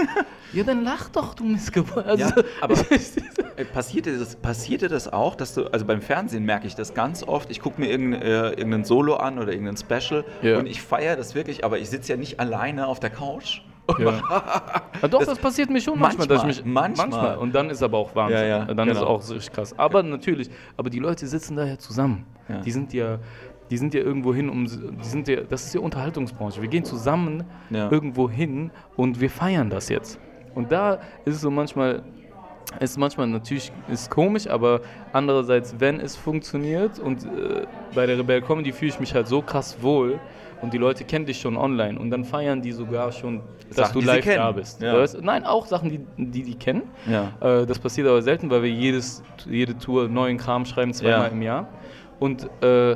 Ja, dann lach doch, du Missgeburt. Also, Ja, aber äh, passiert dir, das, passiert dir das auch, dass du, also beim Fernsehen merke ich das ganz oft, ich gucke mir irgendein, äh, irgendein Solo an oder irgendein Special Ja. und ich feiere das wirklich, aber ich sitze ja nicht alleine auf der Couch. Ja. Ja, doch, Das- passiert mir schon manchmal. dass ich manchmal, mich, manchmal. Und dann ist aber auch Wahnsinn. Ja, ja, dann ist es genau. auch richtig krass. Aber natürlich, aber die Leute sitzen da ja zusammen. Die sind ja, die sind ja irgendwo hin, um, die sind ja, das ist ja Unterhaltungsbranche. Wir gehen zusammen irgendwo hin und wir feiern das jetzt. Und da ist es so manchmal, ist manchmal natürlich ist komisch, aber andererseits, wenn es funktioniert und äh, bei der Rebel Comedy fühle ich mich halt so krass wohl und die Leute kennen dich schon online und dann feiern die sogar schon, dass Sachen, du live da bist. Ja. Weißt? Nein, auch Sachen, die die, die kennen. Ja. Äh, das passiert aber selten, weil wir jedes, jede Tour neuen Kram schreiben, zweimal Ja. im Jahr. Und äh,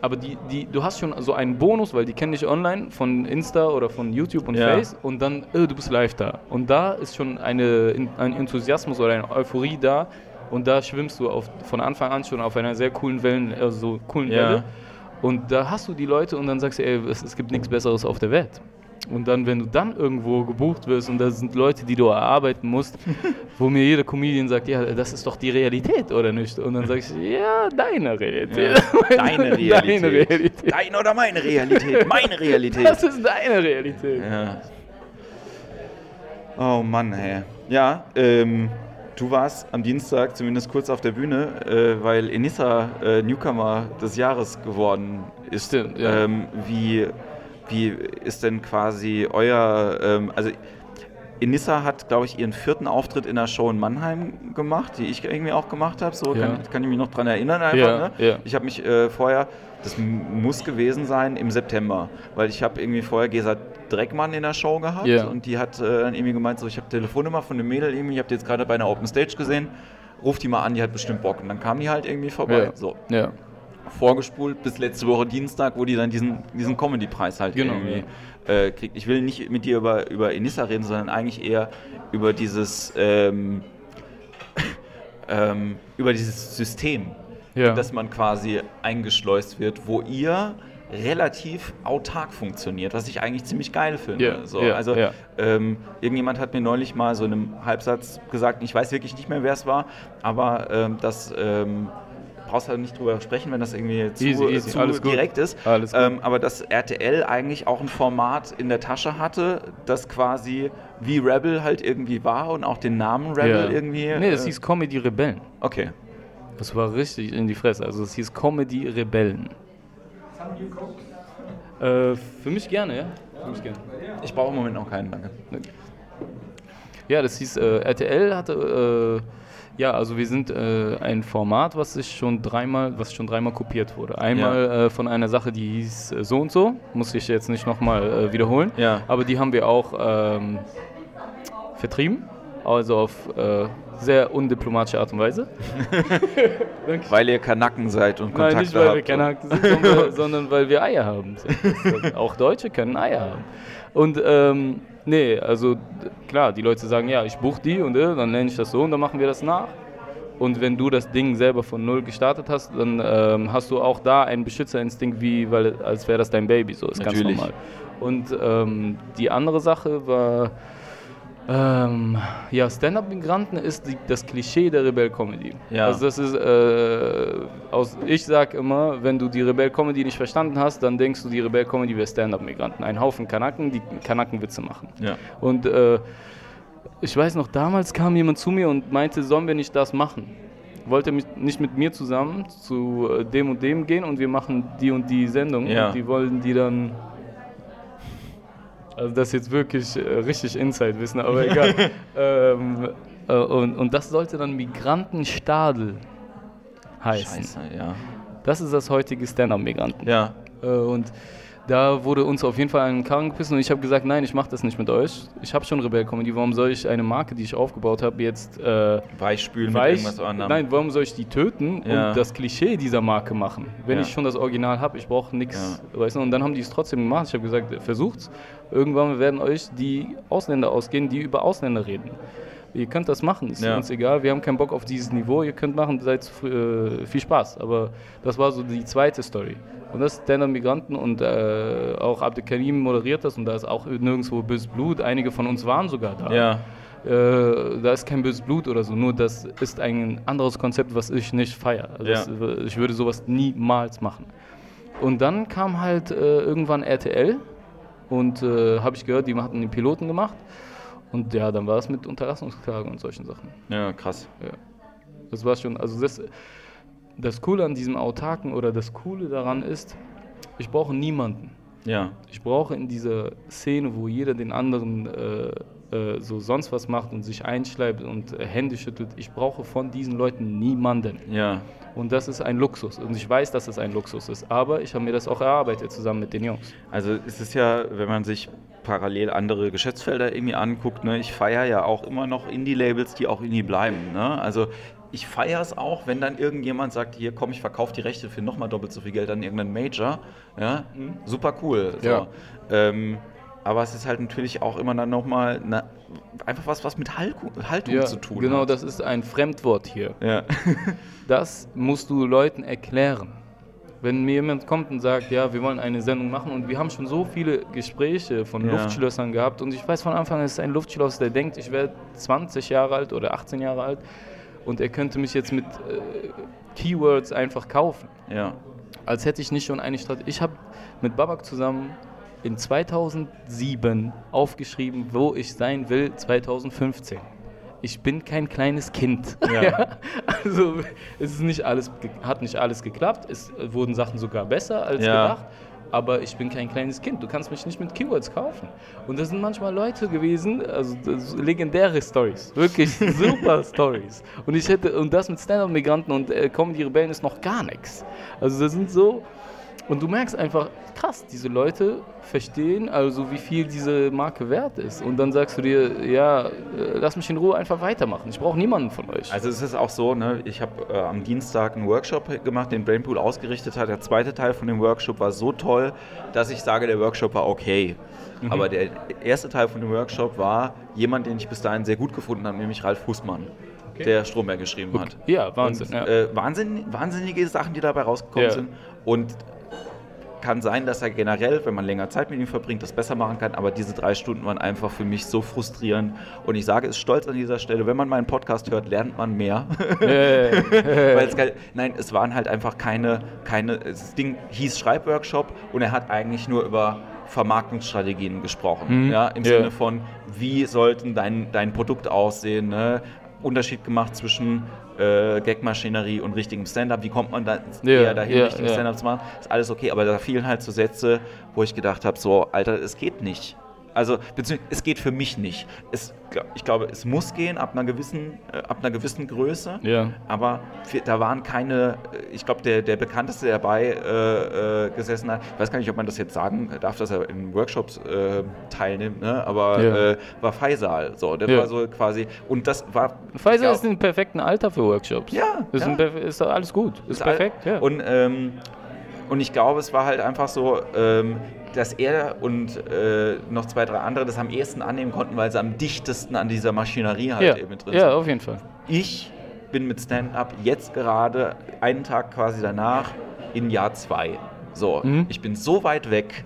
aber die, die, du hast schon so einen Bonus, weil die kennen dich online von Insta oder von YouTube und Ja. Face und dann, äh, du bist live da. Und da ist schon eine, ein Enthusiasmus oder eine Euphorie da und da schwimmst du auf, von Anfang an schon auf einer sehr coolen Wellen, also so coolen Ja. Welle. Und da hast du die Leute und dann sagst du, ey, es, es gibt nichts Besseres auf der Welt. Und dann, wenn du dann irgendwo gebucht wirst und da sind Leute, die du erarbeiten musst, wo mir jeder Comedian sagt, ja, das ist doch die Realität, oder nicht? Und dann sag ich, ja, deine Realität. Ja. Deine Realität. Deine Realität. Deine oder meine Realität? Meine Realität. Das ist deine Realität. Ja. Oh Mann, ey. Ja, ähm, du warst am Dienstag zumindest kurz auf der Bühne, äh, weil Enissa äh, Newcomer des Jahres geworden ist. Stimmt, ja. ähm, wie, wie ist denn quasi euer, ähm, also Enissa hat, glaube ich, ihren vierten Auftritt in der Show in Mannheim gemacht, die ich irgendwie auch gemacht habe. So Ja. kann, kann ich mich noch dran erinnern einfach. Ja, ne? ja. Ich habe mich äh, vorher, das muss gewesen sein im September, weil ich habe irgendwie vorher Gesa Dreckmann in der Show gehabt Ja. und die hat äh, dann irgendwie gemeint, so ich habe Telefonnummer von dem Mädel irgendwie, ich habe die jetzt gerade bei einer Open Stage gesehen, ruf die mal an, die hat bestimmt Bock. Und dann kam die halt irgendwie vorbei. Ja. So, ja. vorgespult bis letzte Woche Dienstag, wo die dann diesen, diesen Comedy-Preis halt Genau, irgendwie äh, kriegt. Ich will nicht mit dir über, über Enissa reden, sondern eigentlich eher über dieses, ähm, ähm, über dieses System, Ja. in das man quasi eingeschleust wird, wo ihr relativ autark funktioniert, was ich eigentlich ziemlich geil finde. Ja, so, ja, also ja. Ähm, irgendjemand hat mir neulich mal so in einem Halbsatz gesagt, ich weiß wirklich nicht mehr, wer es war, aber ähm, das ähm, brauchst halt nicht drüber sprechen, wenn das irgendwie zu, Easy, easy, zu alles gut. direkt ist. Ähm, aber dass RTL eigentlich auch ein Format in der Tasche hatte, das quasi wie Rebel halt irgendwie war und auch den Namen Rebel irgendwie. Nee, das äh, hieß Comedy Rebellen. Okay. Das war richtig in die Fresse. Also es hieß Comedy Rebellen. Äh, für mich gerne, ja? Für mich gerne. Ich brauche im Moment noch keinen, danke. Ja, das hieß, äh, RTL hatte, äh, ja, also wir sind äh, ein Format, was sich schon dreimal, was schon dreimal kopiert wurde. Einmal äh, von einer Sache, die hieß äh, so und so, muss ich jetzt nicht nochmal wiederholen, Ja. aber die haben wir auch ähm, vertrieben, also auf äh, sehr undiplomatische Art und Weise. Weil ihr Kanaken seid und Kontakte Nein, nicht weil wir Haken sind, sondern, sondern weil wir Eier haben. Auch Deutsche können Eier haben. Und ähm, nee, also klar, die Leute sagen, ja, ich buche die und äh, dann nenne ich das so und dann machen wir das nach. Und wenn du das Ding selber von null gestartet hast, dann ähm, hast du auch da einen Beschützerinstinkt, wie, weil, als wäre das dein Baby, so ist Natürlich. ganz normal. Und ähm, die andere Sache war, ähm, ja, Stand-Up-Migranten ist die, das Klischee der Rebell-Comedy. Ja. Also das ist, äh, aus, ich sag immer, wenn du die Rebell-Comedy nicht verstanden hast, dann denkst du, die Rebell-Comedy wäre Stand-Up-Migranten. Ein Haufen Kanaken, die Kanakenwitze machen. Ja. Und äh, ich weiß noch, damals kam jemand zu mir und meinte, sollen wir nicht das machen? Wollte mich nicht mit mir zusammen zu äh, dem und dem gehen und wir machen die und die Sendung. Ja. Und die wollen die dann. Also das ist jetzt wirklich äh, richtig Inside-Wissen, aber egal. ähm, äh, und, und das sollte dann Migrantenstadel heißen. Scheiße, ja. Das ist das heutige Stand-Up-Migranten. Ja. Äh, und da wurde uns auf jeden Fall einen Karren gepissen und ich habe gesagt, nein, ich mache das nicht mit euch. Ich habe schon Rebell Comedy. Warum soll ich eine Marke, die ich aufgebaut habe, jetzt äh, Weichspülen weich? mit irgendwas anderem. Nein, warum soll ich die töten Ja. und das Klischee dieser Marke machen? Wenn Ja. ich schon das Original habe, ich brauche nichts. Weißt du? Und dann haben die es trotzdem gemacht. Ich habe gesagt, versucht's. Irgendwann werden euch die Ausländer ausgehen, die über Ausländer reden. Ihr könnt das machen, ist Ja. uns egal. Wir haben keinen Bock auf dieses Niveau. Ihr könnt machen, seid äh, viel Spaß. Aber das war so die zweite Story. Und das ist Stand-Up Migranten und äh, auch Abdelkarim moderiert das und da ist auch nirgendwo böses Blut. Einige von uns waren sogar da. Ja. Äh, da ist kein böses Blut oder so, nur das ist ein anderes Konzept, was ich nicht feiere. Also Ja. das, ich würde sowas niemals machen. Und dann kam halt äh, irgendwann RTL und äh, habe ich gehört, die hatten den Piloten gemacht. Und ja, dann war es mit Unterlassungsklage und solchen Sachen. Ja, krass. Ja. Das war schon, also das, das Coole an diesem Autarken oder das Coole daran ist, ich brauche niemanden. Ja. Ich brauche in dieser Szene, wo jeder den anderen äh, äh, so sonst was macht und sich einschleibt und äh, Hände schüttelt, ich brauche von diesen Leuten niemanden. Ja. Und das ist ein Luxus. Und ich weiß, dass es ein Luxus ist. Aber ich habe mir das auch erarbeitet zusammen mit den Jungs. Also es ist ja, wenn man sich parallel andere Geschäftsfelder irgendwie anguckt, ne, ich feiere ja auch immer noch Indie-Labels, die auch Indie bleiben. Ne? Also ich feiere es auch, wenn dann irgendjemand sagt, hier komm, ich verkaufe die Rechte für nochmal doppelt so viel Geld an irgendeinen Major. Ja? Super cool. So. Ja. Ähm, aber es ist halt natürlich auch immer dann nochmal ne, einfach was, was mit Haltung, Haltung zu tun genau, hat. das ist ein Fremdwort hier. Ja. Das musst du Leuten erklären. Wenn mir jemand kommt und sagt, ja, wir wollen eine Sendung machen und wir haben schon so viele Gespräche von Ja. Luftschlössern gehabt und ich weiß von Anfang an, es ist ein Luftschloss, der denkt, ich wäre 20 Jahre alt oder 18 Jahre alt und er könnte mich jetzt mit äh, Keywords einfach kaufen. ja. Als hätte ich nicht schon eine Strategie. Ich habe mit Babak zusammen in 2007 aufgeschrieben, wo ich sein will 2015. Ich bin kein kleines Kind. Ja. also es ist nicht alles, hat nicht alles geklappt. Es äh, wurden Sachen sogar besser als Ja. gedacht. Aber ich bin kein kleines Kind. Du kannst mich nicht mit Keywords kaufen. Und das sind manchmal Leute gewesen, also legendäre Stories, wirklich super Stories. Und ich hätte und das mit Stand-up-Migranten und äh, Comedy-Rebellen ist noch gar nichts. Also das sind so und du merkst einfach, krass, diese Leute verstehen also, wie viel diese Marke wert ist. Und dann sagst du dir, ja, äh, lass mich in Ruhe einfach weitermachen. Ich brauche niemanden von euch. Also es ist auch so, ne, ich habe äh, am Dienstag einen Workshop gemacht, den Brainpool ausgerichtet hat. Der zweite Teil von dem Workshop war so toll, dass ich sage, der Workshop war okay. Mhm. Aber der erste Teil von dem Workshop war jemand, den ich bis dahin sehr gut gefunden habe, nämlich Ralf Fußmann, der Stromberg geschrieben hat. ja, Wahnsinn. Und, ja. äh, Wahnsinn, wahnsinnige Sachen, die dabei rausgekommen Ja. sind. Und kann sein, dass er generell, wenn man länger Zeit mit ihm verbringt, das besser machen kann, aber diese drei Stunden waren einfach für mich so frustrierend. Und ich sage es stolz an dieser Stelle, wenn man meinen Podcast hört, lernt man mehr. Weil es, nein, es waren halt einfach keine, keine, das Ding hieß Schreibworkshop und er hat eigentlich nur über Vermarktungsstrategien gesprochen. Mhm. Ja, Im Ja. Sinne von, wie sollten dein, dein Produkt aussehen, ne? Unterschied gemacht zwischen äh, Gagmaschinerie und richtigem Stand-up. Wie kommt man da Ja, eher dahin, ja, richtiges ja. Stand-up zu machen? Ist alles okay, aber da fielen halt so Sätze, wo ich gedacht habe, so, Alter, es geht nicht. Also, beziehungsweise, es geht für mich nicht. Es, ich glaube, es muss gehen ab einer gewissen, äh, ab einer gewissen Größe. Ja. Aber da waren keine, äh, ich glaube, der, der bekannteste, der dabei äh, äh, gesessen hat, ich weiß gar nicht, ob man das jetzt sagen darf, dass er in Workshops äh, teilnimmt, ne? aber Ja. äh, war Faisal. So, der Ja. war so quasi, und das war. Ja, ist im perfekten Alter für Workshops. Ja, Ist, ja. Ist alles gut. Ist, all- perfekt, ja. Und, ähm, und ich glaube, es war halt einfach so, ähm, dass er und äh, noch zwei, drei andere das am ehesten annehmen konnten, weil sie am dichtesten an dieser Maschinerie halt ja, eben drin ja, sind. auf jeden Fall. Ich bin mit Stand-Up jetzt gerade einen Tag quasi danach in Jahr zwei. So, Mhm. ich bin so weit weg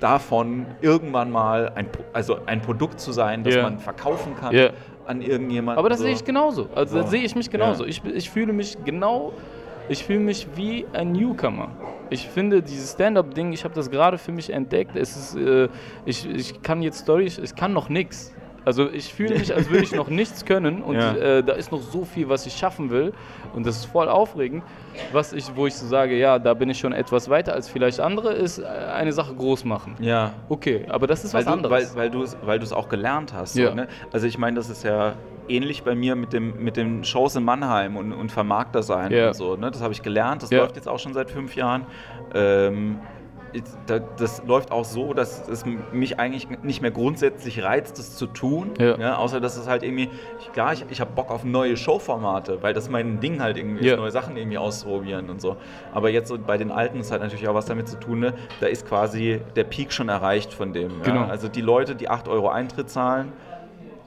davon, irgendwann mal ein, also ein Produkt zu sein, das Ja. man verkaufen kann Ja. an irgendjemanden. Aber das so. sehe ich genauso. Also So. sehe ich mich genauso. Ja. Ich, ich fühle mich genau, ich fühle mich wie ein Newcomer. Ich finde dieses Stand-up-Ding, ich habe das gerade für mich entdeckt. Es ist, äh, ich, ich kann jetzt Storys, ich kann noch nichts. Also ich fühle mich, als würde ich noch nichts können und Ja. äh, da ist noch so viel, was ich schaffen will und das ist voll aufregend. Was ich, wo ich so sage, ja, da bin ich schon etwas weiter als vielleicht andere, ist äh, eine Sache groß machen. Ja. Okay, aber das ist Weil was du, anderes. weil, weil du es auch gelernt hast. Ja. So, ne? Also ich meine, das ist ja ähnlich bei mir mit, dem, mit den Shows in Mannheim und, und Vermarkter sein Ja. und so. Ne? Das habe ich gelernt, das läuft jetzt auch schon seit fünf Jahren. Ähm, das läuft auch so, dass es mich eigentlich nicht mehr grundsätzlich reizt, das zu tun. Ja. außer dass es halt irgendwie, klar, ich, ich habe Bock auf neue Showformate, weil das mein Ding halt irgendwie Ja. ist, neue Sachen irgendwie auszuprobieren und so. Aber jetzt so bei den Alten ist halt natürlich auch was damit zu tun, ne? da ist quasi der Peak schon erreicht von dem. Genau. Ja? Also die Leute, die 8 Euro Eintritt zahlen,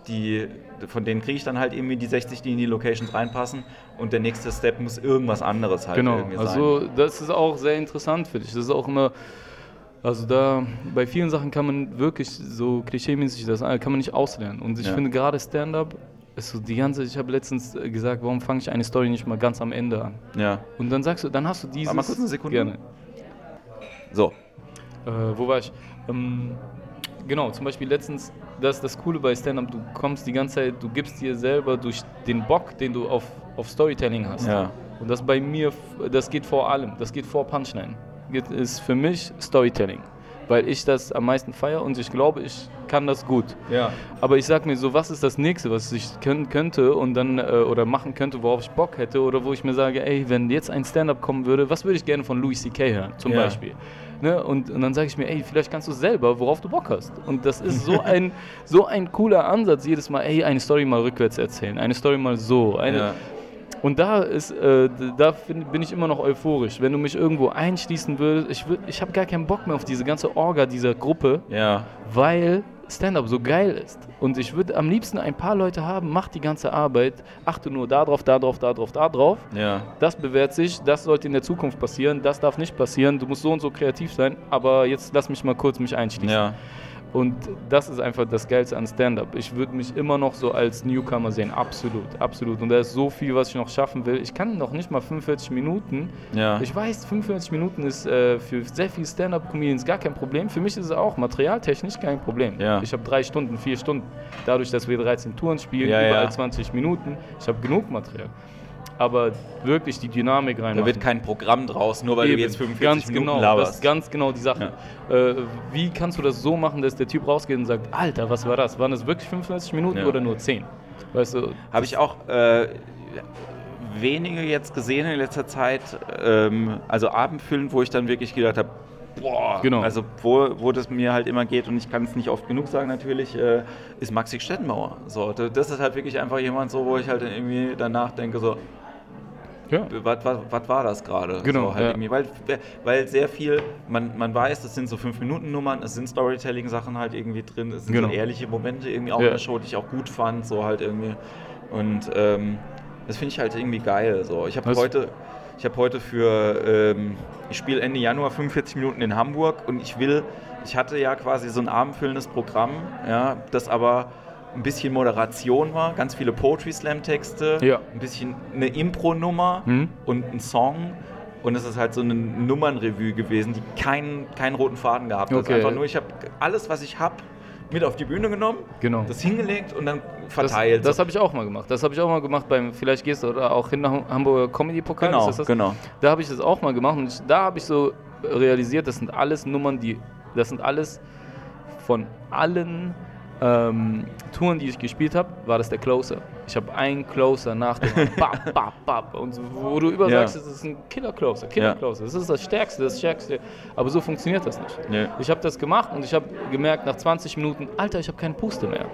die, von denen kriege ich dann halt irgendwie die 60, die in die Locations reinpassen und der nächste Step muss irgendwas anderes halt Genau, irgendwie sein. also das ist auch sehr interessant für dich. Das ist auch immer, also da, bei vielen Sachen kann man wirklich so klischeemäßig, das kann man nicht auslernen. Und ich Ja. finde gerade Stand-up ist so die ganze, ich habe letztens äh, gesagt, warum fange ich eine Story nicht mal ganz am Ende an? Ja. Und dann sagst du, dann hast du dieses... mal kurz eine Sekunde. Gerne. So. Äh, wo war ich? Ähm, genau, zum Beispiel letztens, das ist das Coole bei Stand-Up, du kommst die ganze Zeit, du gibst dir selber durch den Bock, den du auf, auf Storytelling hast. Ja. Und das bei mir, das geht vor allem, das geht vor Punchline. Geht- Ist für mich Storytelling. Weil ich das am meisten feiere und ich glaube, ich kann das gut. Ja. Aber ich sag mir so, was ist das nächste, was ich können könnte und dann äh, oder machen könnte, worauf ich Bock hätte oder wo ich mir sage, ey, wenn jetzt ein Stand-up kommen würde, was würde ich gerne von Louis C.K. hören, zum Ja. Beispiel. Ne? Und, und dann sage ich mir, ey, vielleicht kannst du selber, worauf du Bock hast. Und das ist so ein, so ein cooler Ansatz, jedes Mal, ey, eine Story mal rückwärts erzählen, eine Story mal so. Eine, Ja. Und da ist, äh, da find, bin ich immer noch euphorisch. Wenn du mich irgendwo einschließen würdest, ich, würd, ich habe gar keinen Bock mehr auf diese ganze Orga dieser Gruppe, Ja. weil Stand-up so geil ist. Und ich würde am liebsten ein paar Leute haben, mach die ganze Arbeit, achte nur darauf, darauf, darauf, darauf. Ja. Das bewährt sich, das sollte in der Zukunft passieren, das darf nicht passieren, du musst so und so kreativ sein, aber jetzt lass mich mal kurz mich einschließen. Ja. Und das ist einfach das Geilste an Stand-up. Ich würde mich immer noch so als Newcomer sehen, absolut, absolut. Und da ist so viel, was ich noch schaffen will. Ich kann noch nicht mal 45 Minuten. Ja. Ich weiß, 45 Minuten ist äh, für sehr viele Stand-up-Comedians gar kein Problem. Für mich ist es auch materialtechnisch kein Problem. Ja. Ich habe drei Stunden, vier Stunden. Dadurch, dass wir 13 Touren spielen, Ja, überall ja. 20 Minuten. Ich habe genug Material. Aber wirklich die Dynamik rein. Da wird kein Programm draus, nur weil Eben, du jetzt 45 ganz Minuten genau, laberst. Das ist ganz genau die Sache. Äh, wie kannst du das so machen, dass der Typ rausgeht und sagt, Alter, was war das? Waren das wirklich 45 Minuten Ja. oder nur 10? Weißt du? Habe ich auch äh, wenige jetzt gesehen in letzter Zeit, ähm, also Abendfüllen, wo ich dann wirklich gedacht habe, boah, Genau. also wo, wo das mir halt immer geht und ich kann es nicht oft genug sagen natürlich, äh, ist Maxi Stettenbauer. So, das ist halt wirklich einfach jemand so, wo ich halt irgendwie danach denke so, Ja. was, was, was war das gerade? Genau, So, halt ja. weil, weil sehr viel, man, man weiß, das sind so 5-Minuten-Nummern, es sind Storytelling-Sachen halt irgendwie drin, es sind Genau. so ehrliche Momente irgendwie auch Ja. in der Show, die ich auch gut fand, so halt irgendwie. Und ähm, das finde ich halt irgendwie geil. So. Ich habe heute, ich habe heute für, ähm, ich spiele Ende Januar 45 Minuten in Hamburg und ich will, ich hatte ja quasi so ein abendfüllendes Programm, ja, das aber ein bisschen Moderation war, ganz viele Poetry Slam Texte, Ja. ein bisschen eine Impro-Nummer Mhm. und ein Song. Und es ist halt so eine Nummernrevue gewesen, die keinen, keinen roten Faden gehabt hat. Okay. Einfach nur, ich habe alles, was ich habe, mit auf die Bühne genommen, Genau. das hingelegt und dann Das, verteilt. das habe ich auch mal gemacht. Das habe ich auch mal gemacht beim, vielleicht gehst du oder auch hin nach Hamburger Comedy Pokal. genau, das das? genau. Da habe ich das auch mal gemacht und ich, da habe ich so realisiert, das sind alles Nummern, die, das sind alles von allen ähm, Touren, die ich gespielt habe, war das der Closer. Ich habe einen Closer nach dem bap, bap, bap. Und so, wo du Ja. sagst, das ist ein Killer-Closer, Ja. Killer-Closer. Das ist das Stärkste, das Stärkste. Aber so funktioniert das nicht. Nee. Ich habe das gemacht und ich habe gemerkt, nach 20 Minuten, Alter, ich habe keine Puste mehr.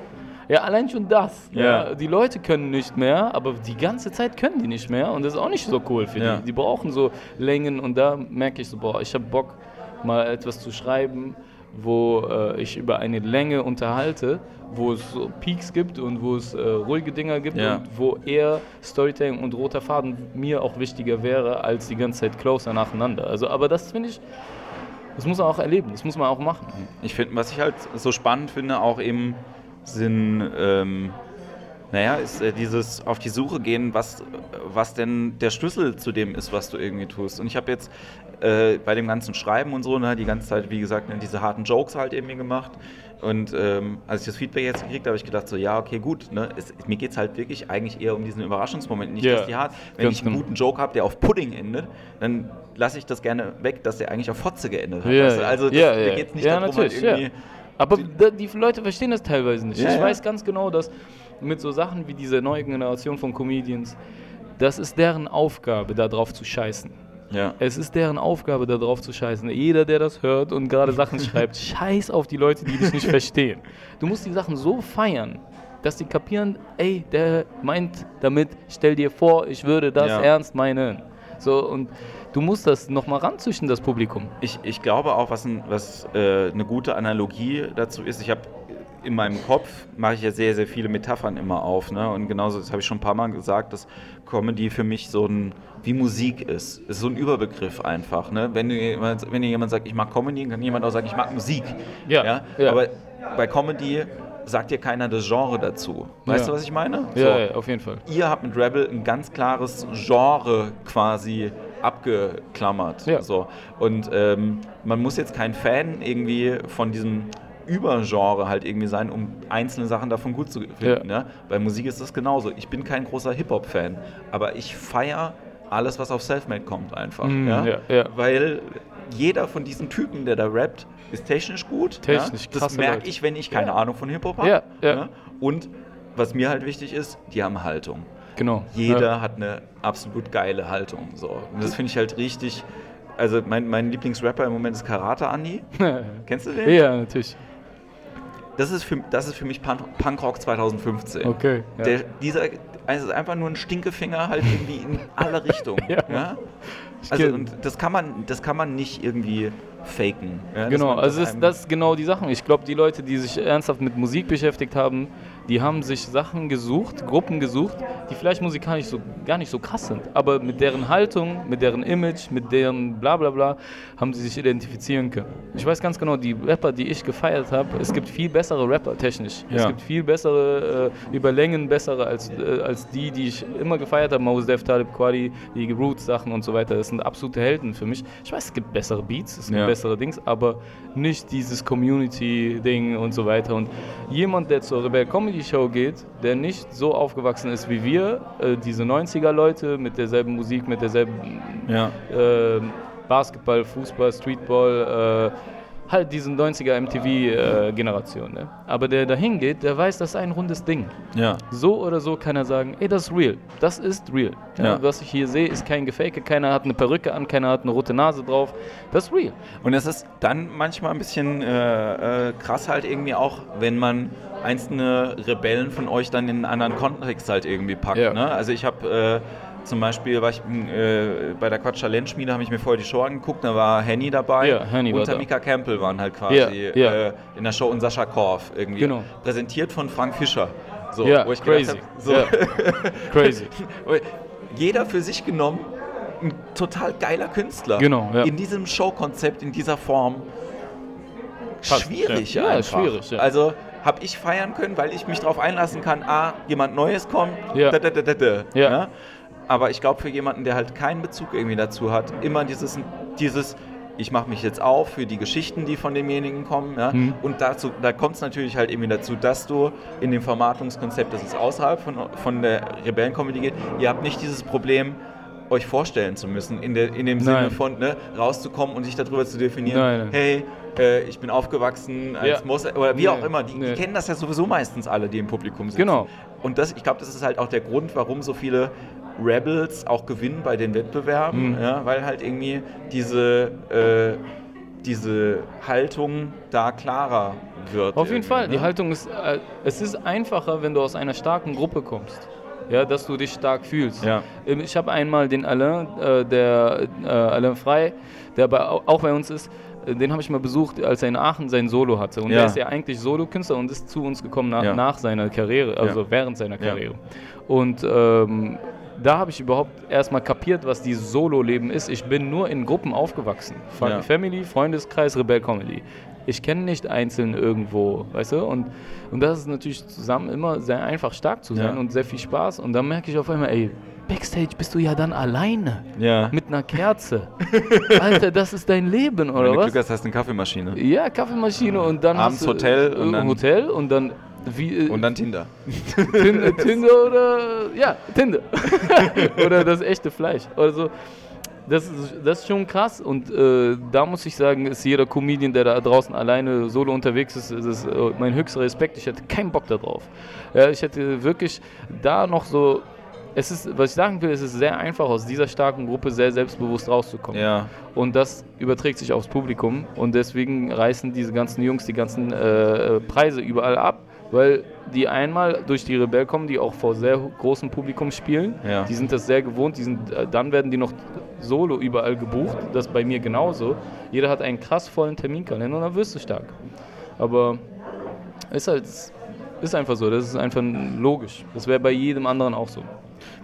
Ja, allein schon das. Ja. Ja. Die Leute können nicht mehr, aber die ganze Zeit können die nicht mehr und das ist auch nicht so cool für Ja. die. Die brauchen so Längen und da merke ich so, boah, ich habe Bock, mal etwas zu schreiben, wo äh, ich über eine Länge unterhalte, wo es so Peaks gibt und wo es äh, ruhige Dinger gibt Ja. und wo eher Storytelling und roter Faden mir auch wichtiger wäre, als die ganze Zeit closer nacheinander. Also, aber das finde ich, das muss man auch erleben, das muss man auch machen. Ich finde, was ich halt so spannend finde, auch eben sind, ähm, naja, ist äh, dieses auf die Suche gehen, was, was denn der Schlüssel zu dem ist, was du irgendwie tust. Und ich habe jetzt äh, bei dem ganzen Schreiben und so, ne, die ganze Zeit, wie gesagt, ne, diese harten Jokes halt irgendwie gemacht. Und ähm, als ich das Feedback jetzt gekriegt habe, habe ich gedacht, so, ja, okay, gut. Ne, es, mir geht es halt wirklich eigentlich eher um diesen Überraschungsmoment. Nicht, Ja, dass die hart, wenn ganz ich einen genau. guten Joke habe, der auf Pudding endet, dann lasse ich das gerne weg, dass der eigentlich auf Fotze geendet hat. Du? ja. Also das, mir ja. geht es nicht Ja, darum, halt irgendwie. Aber da, die Leute verstehen das teilweise nicht. Ich weiß ganz genau, dass mit so Sachen wie dieser neuen Generation von Comedians, das ist deren Aufgabe, da drauf zu scheißen. Ja. Es ist deren Aufgabe, da drauf zu scheißen. Jeder, der das hört und gerade Sachen schreibt, scheiß auf die Leute, die dich nicht verstehen. Du musst die Sachen so feiern, dass die kapieren, ey, der meint damit, stell dir vor, ich würde das Ja. ernst meinen. So, und du musst das nochmal ranzüchten, das Publikum. Ich, ich glaube auch, was, ein, was äh, eine gute Analogie dazu ist, ich habe in meinem Kopf mache ich ja sehr, sehr viele Metaphern immer auf. Ne? Und genauso, das habe ich schon ein paar Mal gesagt, dass Comedy für mich so ein, wie Musik ist. Ist so ein Überbegriff einfach. Ne? Wenn, du, jemand- wenn dir jemand sagt, ich mag Comedy, dann kann jemand auch sagen, ich mag Musik. Ja, ja. Aber bei Comedy sagt dir keiner das Genre dazu. Weißt Ja. du, was ich meine? Ja, ja, auf jeden Fall. ihr habt mit Rebel ein ganz klares Genre quasi abgeklammert. Ja. So. Und ähm, man muss jetzt kein Fan irgendwie von diesem Übergenre halt irgendwie sein, um einzelne Sachen davon gut zu finden. Ja. Ne? Bei Musik ist das genauso. Ich bin kein großer Hip-Hop-Fan, aber ich feiere alles, was auf Selfmade kommt einfach. Mm, ja? ja. Weil jeder von diesen Typen, der da rappt, ist technisch gut. Technisch, ja? Das merke ich, wenn ich keine. Ahnung von Hip-Hop habe. Ne? Und was mir halt wichtig ist, die haben Haltung. Genau. Jeder hat eine absolut geile Haltung. So. Und das finde ich halt richtig. Also mein, mein Lieblingsrapper im Moment ist Karate Andi. Kennst du den? ja, natürlich. Das ist für, das ist für mich Punk, Punkrock 2015. Okay. Ja. Der, dieser, also es ist einfach nur ein Stinkefinger halt irgendwie in alle Richtungen. Ja. ja? Also und das kann man, das kann man nicht irgendwie faken. Ja? Genau, also das, das ist genau die Sachen. Ich glaube, die Leute, die sich ernsthaft mit Musik beschäftigt haben, die haben sich Sachen gesucht, Gruppen gesucht, die vielleicht musikalisch so gar nicht so krass sind, aber mit deren Haltung, mit deren Image, mit deren bla bla bla, haben sie sich identifizieren können. Ich weiß ganz genau, die Rapper, die ich gefeiert habe, es gibt viel bessere Rapper technisch. Es Ja. gibt viel bessere, äh, über Längen bessere als, äh, als die, die ich immer gefeiert habe. Mos Def, Talib Kweli, die Roots-Sachen und so weiter. Das sind absolute Helden für mich. Ich weiß, es gibt bessere Beats, es gibt Ja. bessere Dings, aber nicht dieses Community-Ding und so weiter. Und jemand, der zur Rebel Comedy Show geht, der nicht so aufgewachsen ist wie wir, äh, diese 90er-Leute mit derselben Musik, mit derselben Ja. äh, Basketball, Fußball, Streetball, äh, halt diesen 90er MTV-Generation. ne? Aber der da hingeht, der weiß, das ist ein rundes Ding. ja. So oder so kann er sagen, ey, das ist real. Das ist real. Ja, Ja. Was ich hier sehe, ist kein Gefake. Keiner hat eine Perücke an, keiner hat eine rote Nase drauf. Das ist real. Und es ist dann manchmal ein bisschen äh, äh, krass halt irgendwie auch, wenn man einzelne Rebellen von euch dann in einen anderen Kontext halt irgendwie packt. Ne? Also ich habe äh, zum Beispiel, war ich äh, bei der Quatsch Talent Schmiede, habe ich mir vorher die Show angeguckt, da war Henny dabei Ja, Henny und. Tamika Campbell waren halt quasi Ja, ja. Äh, in der Show und Sascha Korf irgendwie. Genau. Präsentiert von Frank Fischer. So, ja, wo ich crazy. hab, so, crazy. jeder für sich genommen ein total geiler Künstler. Genau. In diesem Showkonzept, in dieser Form. Passt, schwierig, ja. Ja, einfach. schwierig, ja. Also habe ich feiern können, weil ich mich darauf einlassen kann, ah, jemand Neues kommt, Ja. da, da, da, da, da, Ja. Aber ich glaube, für jemanden, der halt keinen Bezug irgendwie dazu hat, immer dieses, dieses ich mache mich jetzt auf für die Geschichten, die von demjenigen kommen. Ja? Mhm. Und dazu, da kommt es natürlich halt irgendwie dazu, dass du in dem Vermarktungskonzept, das es außerhalb von, von der Rebellencomedy geht, ihr habt nicht dieses Problem, euch vorstellen zu müssen, in, der, in dem Sinne Nein. von ne, rauszukommen und sich darüber zu definieren, Nein, hey, äh, ich bin aufgewachsen als Ja. Moslem oder wie Nee, auch immer. Die, nee. die kennen das ja sowieso meistens alle, die im Publikum sitzen. Genau. Und das, ich glaube, das ist halt auch der Grund, warum so viele Rebels auch gewinnen bei den Wettbewerben, Mhm. ja, weil halt irgendwie diese, äh, diese Haltung da klarer wird. Auf jeden Fall. Die ne? Haltung ist, äh, es ist einfacher, wenn du aus einer starken Gruppe kommst. Ja, dass du dich stark fühlst. Ja. Ähm, Ich habe einmal den Alain, äh, der äh, Alain Frey, der bei, auch bei uns ist, äh, den habe ich mal besucht, als er in Aachen sein Solo hatte. Und Ja. er ist ja eigentlich Solokünstler und ist zu uns gekommen nach, Ja. nach seiner Karriere, also Ja. während seiner. Karriere. Und ähm, da habe ich überhaupt erstmal kapiert, was dieses Solo-Leben ist. Ich bin nur in Gruppen aufgewachsen. Ja. Family, Freundeskreis, Rebell Comedy. Ich kenne nicht einzeln irgendwo, weißt du? Und, und das ist natürlich zusammen immer sehr einfach stark zu sein Ja. und sehr viel Spaß. Und dann merke ich auf einmal, ey, Backstage bist du ja dann alleine Ja. mit einer Kerze. Alter, das ist dein Leben, Wenn oder du was? Glück hast, hast du eine Kaffeemaschine. Ja, Kaffeemaschine und dann Abends hast du, Hotel äh, und dann- Hotel und dann wie äh, Und dann Tinder. Tinder, Tinder oder ja, Tinder. oder das echte Fleisch. Also das ist, das ist schon krass und äh, da muss ich sagen, ist jeder Comedian, der da draußen alleine solo unterwegs ist, ist äh, mein höchster Respekt. Ich hätte keinen Bock darauf. Ja, ich hätte wirklich da noch so. Es ist, was ich sagen will, es ist sehr einfach, aus dieser starken Gruppe sehr selbstbewusst rauszukommen. Ja. Und das überträgt sich aufs Publikum und deswegen reißen diese ganzen Jungs die ganzen äh, Preise überall ab, weil die einmal durch die Rebell kommen, die auch vor sehr großem Publikum spielen. Ja. Die sind das sehr gewohnt, die sind, äh, dann werden die noch solo überall gebucht, das bei mir genauso. Jeder hat einen krass vollen Terminkalender und dann wirst du stark. Aber ist halt, ist einfach so, das ist einfach logisch. Das wäre bei jedem anderen auch so.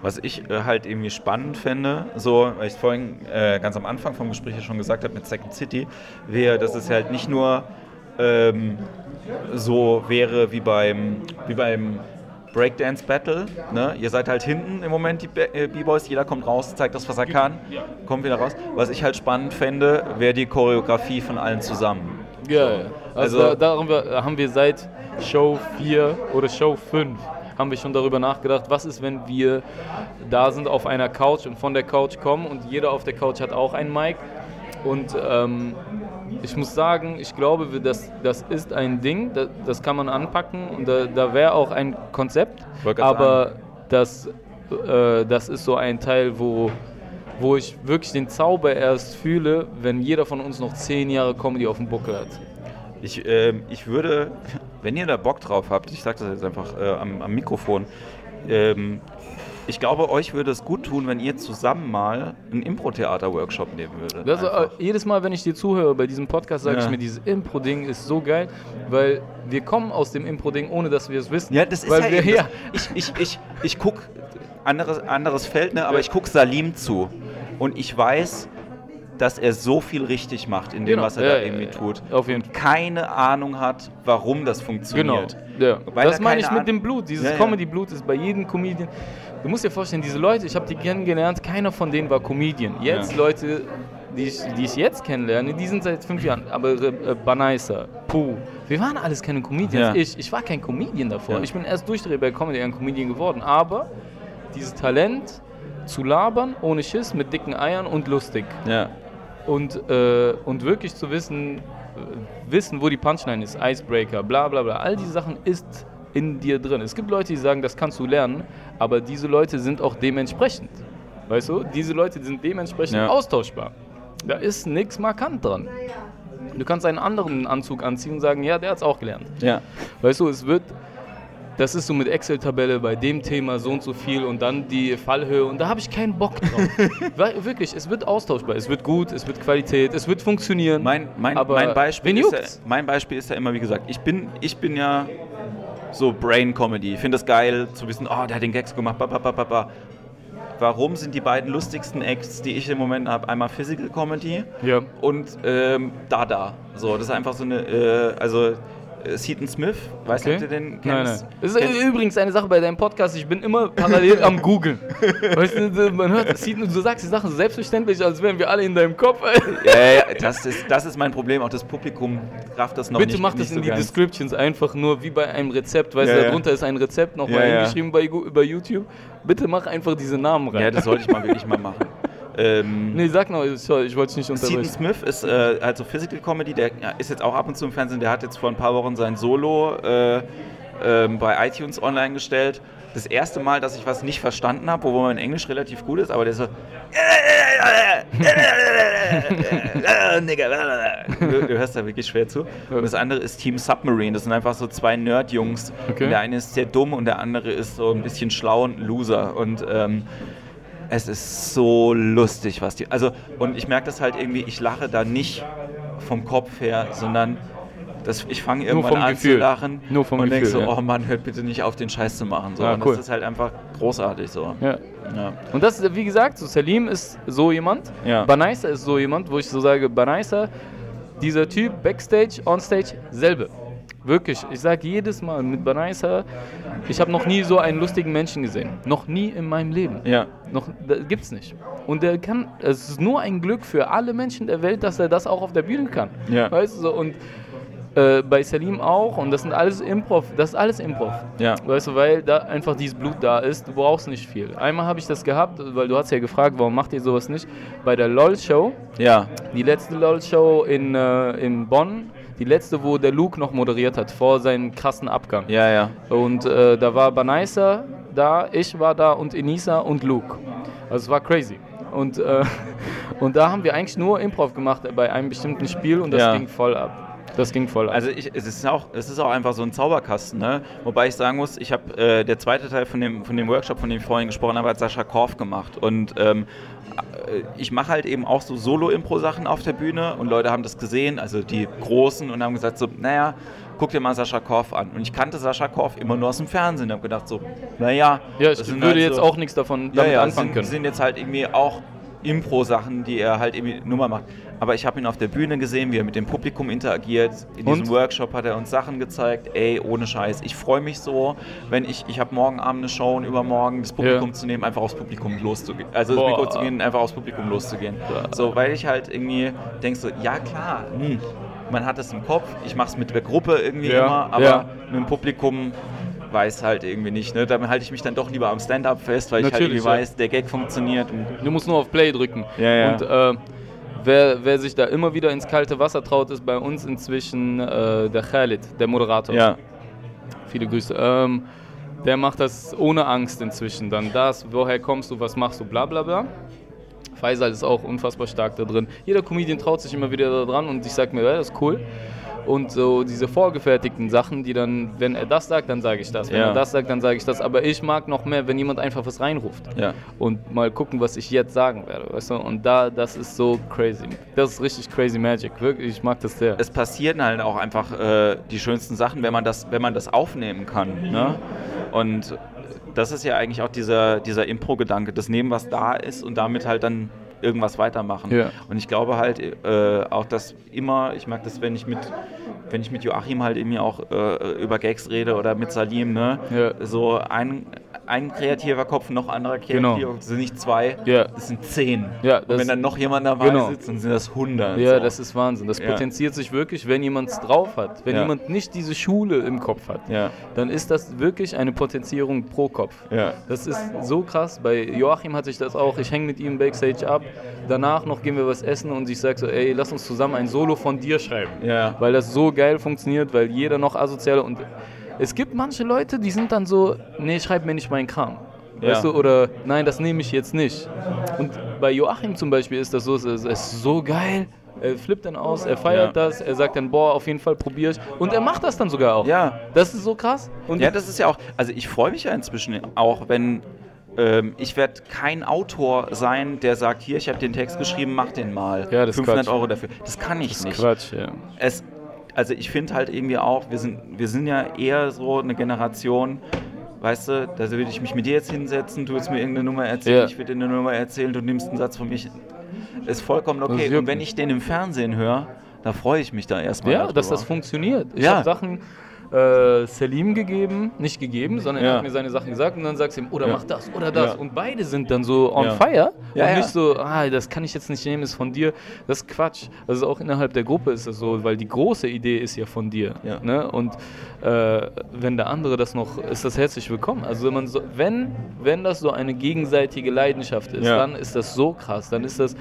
Was ich äh, halt irgendwie spannend fände, so, weil ich es vorhin äh, ganz am Anfang vom Gespräch ja schon gesagt habe mit Second City, wäre, dass es halt nicht nur ähm, so wäre wie beim, wie beim Breakdance Battle. Ne? Ihr seid halt hinten im Moment, die äh, B-Boys, jeder kommt raus, zeigt das, was er kann, kommt wieder raus. Was ich halt spannend fände, wäre die Choreografie von allen zusammen. Ja, ja. also, Also- da, darüber haben wir seit Show 4 oder Show 5 haben wir schon darüber nachgedacht, was ist, wenn wir da sind auf einer Couch und von der Couch kommen und jeder auf der Couch hat auch ein Mic und ähm, ich muss sagen, ich glaube, das, das ist ein Ding, das, das kann man anpacken und da, da wäre auch ein Konzept, aber das, äh, das ist so ein Teil, wo, wo ich wirklich den Zauber erst fühle, wenn jeder von uns noch zehn Jahre Comedy auf dem Buckel hat. Ich, ähm, ich würde, wenn ihr da Bock drauf habt, ich sage das jetzt einfach äh, am, am Mikrofon, ähm, ich glaube, euch würde es gut tun, wenn ihr zusammen mal einen Impro-Theater-Workshop nehmen würdet. Das, äh, jedes Mal, wenn ich dir zuhöre bei diesem Podcast, sage Ja. ich mir, dieses Impro-Ding ist so geil, weil wir kommen aus dem Impro-Ding, ohne dass wir es wissen. ja, das ist ja, wir, ja. das, ich, ich, ich, ich gucke, anderes, anderes Feld, ne, aber ich gucke Salim zu und ich weiß, dass er so viel richtig macht in dem, Genau. was er Ja, da irgendwie tut. Auf jeden Fall. Keine Ahnung hat, warum das Genau. funktioniert. Ja. Weil das meine ich mit dem Blut. Dieses Ja. Comedy-Blut ist bei jedem Comedian. Du musst dir vorstellen, diese Leute, ich habe die kennengelernt, keiner von denen war Comedian. Jetzt. Leute, die ich, die ich jetzt kennenlerne, die sind seit fünf Jahren. Aber äh, Banaisa, Puh, wir waren alles keine Comedians. Ich, ich war kein Comedian davor. Ich bin erst durch die Comedy ein Comedian geworden. Aber dieses Talent zu labern, ohne Schiss, mit dicken Eiern und lustig. Ja. Und, äh, und wirklich zu wissen, äh, wissen, wo die Punchline ist, Icebreaker, bla bla bla, all diese Sachen ist in dir drin. Es gibt Leute, die sagen, das kannst du lernen, aber diese Leute sind auch dementsprechend. Weißt du, diese Leute sind dementsprechend Ja. austauschbar. Da ist nichts markant dran. Du kannst einen anderen Anzug anziehen und sagen, ja, der hat es auch gelernt. Ja. Weißt du, es wird, das ist so mit Excel-Tabelle bei dem Thema so und so viel und dann die Fallhöhe und da habe ich keinen Bock drauf. Weil, wirklich, es wird austauschbar, es wird gut, es wird Qualität, es wird funktionieren. Mein, mein, aber mein, Beispiel ist ja, mein Beispiel ist ja immer, wie gesagt, ich bin, ich bin ja so Brain Comedy. Ich finde es geil zu wissen, oh, der hat den Gags gemacht, ba, ba, ba, ba, warum sind die beiden lustigsten Acts, die ich im Moment habe, einmal Physical Comedy Ja. und ähm, Dada. So, das ist einfach so eine, äh, also Seaton Smith, weißt du, ob du den Nein, kennst? nein. Das ist übrigens eine Sache bei deinem Podcast, ich bin immer parallel am Googeln. Weißt du, man hört, sieht, du sagst die Sachen so selbstverständlich, als wären wir alle in deinem Kopf. Ja, ja, ja, das ist, das ist mein Problem. Auch das Publikum rafft das noch Bitte nicht. mach das nicht in so die ganz. Descriptions einfach nur wie bei einem Rezept. Weißt Ja, du, ja. darunter ist ein Rezept nochmal Ja, ja. hingeschrieben bei, bei YouTube. Bitte mach einfach diese Namen rein. Ja, das sollte ich mal wirklich mal machen. Ähm, nee, sag noch, ich wollte dich nicht unterbrechen. Smith ist äh, also Physical Comedy, der ist jetzt auch ab und zu im Fernsehen, der hat jetzt vor ein paar Wochen sein Solo äh, ähm, bei iTunes online gestellt. Das erste Mal, dass ich was nicht verstanden habe, wo mein Englisch relativ gut ist, aber der ist so. du, du hörst da wirklich schwer zu. Und das andere ist Team Submarine. Das sind einfach so zwei Nerd-Jungs. Okay. Der eine ist sehr dumm und der andere ist so ein bisschen schlau und ein Loser. Und ähm, es ist so lustig, was die. Also, und ich merke das halt irgendwie, ich lache da nicht vom Kopf her, sondern das, ich fange irgendwann an Gefühl. zu lachen Nur vom und denke so, ja. oh Mann, hört bitte nicht auf, den Scheiß zu machen. So. Ja, und cool. das ist halt einfach großartig so. Ja. Ja. Und das ist, wie gesagt, so Salim ist so jemand. Ja. Banaisa ist so jemand, wo ich so sage, Banaisa, dieser Typ, Backstage, Onstage, selbe. Wirklich, ich sage jedes Mal mit Banaisa, ich habe noch nie so einen lustigen Menschen gesehen. Noch nie in meinem Leben. Ja. Noch, das gibt's nicht. Und der kann, es ist nur ein Glück für alle Menschen der Welt, dass er das auch auf der Bühne kann. Ja. Weißt du, so, und äh, bei Salim auch, und das sind alles Improv, das ist alles Improv. Ja. Weißt du, weil da einfach dieses Blut da ist, du brauchst nicht viel. Einmal habe ich das gehabt, weil du hast ja gefragt, warum macht ihr sowas nicht? Bei der LOL-Show, Ja. die letzte LOL-Show in, äh, in Bonn, die letzte, wo der Luke noch moderiert hat, vor seinem krassen Abgang. Ja, ja. Und äh, da war Banaisa da, ich war da und Enisa und Luke. Also es war crazy. Und, äh, und da haben wir eigentlich nur Improv gemacht bei einem bestimmten Spiel und das Ja. ging voll ab. Das ging voll ab. Also ich, es, ist auch, es ist auch einfach so ein Zauberkasten, ne? Wobei ich sagen muss, ich habe äh, der zweite Teil von dem, von dem Workshop, von dem ich vorhin gesprochen habe, hat Sascha Korf gemacht. Und ähm, äh, ich mache halt eben auch so Solo-Impro-Sachen auf der Bühne und Leute haben das gesehen, also die Großen, und haben gesagt so, naja, guck dir mal Sascha Korf an. Und ich kannte Sascha Korf immer nur aus dem Fernsehen und habe gedacht so, naja, ja, ich würde halt jetzt so- auch nichts davon ja, damit ja, anfangen sind, können. sind jetzt halt irgendwie auch Impro-Sachen, die er halt irgendwie Nummer macht. Aber ich habe ihn auf der Bühne gesehen, wie er mit dem Publikum interagiert. In diesem Und? Workshop hat er uns Sachen gezeigt. Ey, ohne Scheiß. Ich freue mich so, wenn ich, ich habe morgen Abend eine Show und übermorgen das Publikum Ja. zu nehmen, einfach aufs Publikum loszugehen. Also das Boah. Mikro zu gehen, einfach aufs Publikum loszugehen. So, weil ich halt irgendwie denke so, ja klar, hm, man hat es im Kopf, ich mache es mit der Gruppe irgendwie Ja, immer, aber ja. mit dem Publikum weiß halt irgendwie nicht. Ne? Dann halte ich mich dann doch lieber am Stand-up fest, weil ich halt Natürlich, irgendwie ja. weiß, der Gag funktioniert. Und Du musst nur auf Play drücken. Ja, ja. Und äh, wer, wer sich da immer wieder ins kalte Wasser traut, ist bei uns inzwischen äh, der Khalid, der Moderator. ja, Viele Grüße. Ähm, der macht das ohne Angst inzwischen. Dann das, woher kommst du, was machst du, bla bla bla. Faisal ist auch unfassbar stark da drin. Jeder Comedian traut sich immer wieder da dran und ich sag mir, ja, das ist cool. Und so diese vorgefertigten Sachen, die dann, wenn er das sagt, dann sage ich das. Wenn Ja. er das sagt, dann sage ich das. Aber ich mag noch mehr, wenn jemand einfach was reinruft. ja. Und mal gucken, was ich jetzt sagen werde. Weißt du? Und da, das ist so crazy. Das ist richtig crazy Magic. Wirklich, ich mag das sehr. Es passieren halt auch einfach äh, die schönsten Sachen, wenn man das, wenn man das aufnehmen kann. Ne? Und das ist ja eigentlich auch dieser, dieser Impro-Gedanke, das Nehmen, was da ist und damit halt dann irgendwas weitermachen. Ja. Und ich glaube halt äh, auch, dass immer, ich mag das, wenn ich mit, wenn ich mit Joachim halt irgendwie auch äh, über Gags rede oder mit Salim, ne? Ja. So ein, ein kreativer Kopf, noch anderer kreativer Genau. Kopf, das sind nicht zwei, Ja. das sind zehn. Ja, und wenn dann noch jemand dabei genau. sitzt, dann sind das hundert. Ja, so. das ist Wahnsinn. Das potenziert sich wirklich, wenn jemand es drauf hat. Wenn jemand nicht diese Schule im Kopf hat, dann ist das wirklich eine Potenzierung pro Kopf. Ja. Das ist so krass. Bei Joachim hatte ich das auch. Ich hänge mit ihm Backstage ab. Danach noch gehen wir was essen und ich sage so, ey, lass uns zusammen ein Solo von dir schreiben. Ja. Weil das so geil funktioniert, weil jeder noch asoziale und es gibt manche Leute, die sind dann so, nee, schreib mir nicht meinen Kram. Weißt Ja. du, oder nein, das nehme ich jetzt nicht. Und bei Joachim zum Beispiel ist das so, es ist, so geil. Er flippt dann aus, er feiert Ja. das, er sagt dann, boah, auf jeden Fall probiere ich. Und er macht das dann sogar auch. Ja. Das ist so krass. Und Ja, das ist ja auch, also ich freue mich ja inzwischen auch, wenn ähm, ich werde kein Autor sein, der sagt, hier, ich habe den Text geschrieben, mach den mal. Ja, das ist 500 Quatsch. Euro dafür. Das kann ich das ist nicht. Quatsch, ja. Es, also ich finde halt irgendwie auch, wir sind, wir sind ja eher so eine Generation, weißt du, da würde ich mich mit dir jetzt hinsetzen, du willst mir irgendeine Nummer erzählen, Ja. ich würde dir eine Nummer erzählen, du nimmst einen Satz von mir. Ist vollkommen okay. Und wenn ich den im Fernsehen höre, da freue ich mich da erstmal. Ja, darüber. dass das funktioniert. Ich Ja. habe Sachen äh, Selim gegeben, nicht gegeben, sondern er Ja. hat mir seine Sachen gesagt und dann sagst du ihm, oder Ja. mach das oder das. Ja. Und beide sind dann so on fire Ja, und nicht so, ah, das kann ich jetzt nicht nehmen, ist von dir. Das ist Quatsch. Also auch innerhalb der Gruppe ist das so, weil die große Idee ist ja von dir. Ja. Ne? Und äh, wenn der andere das noch, ist das herzlich willkommen. Also wenn so, wenn, wenn das so eine gegenseitige Leidenschaft ist, dann ist das so krass, dann ist das,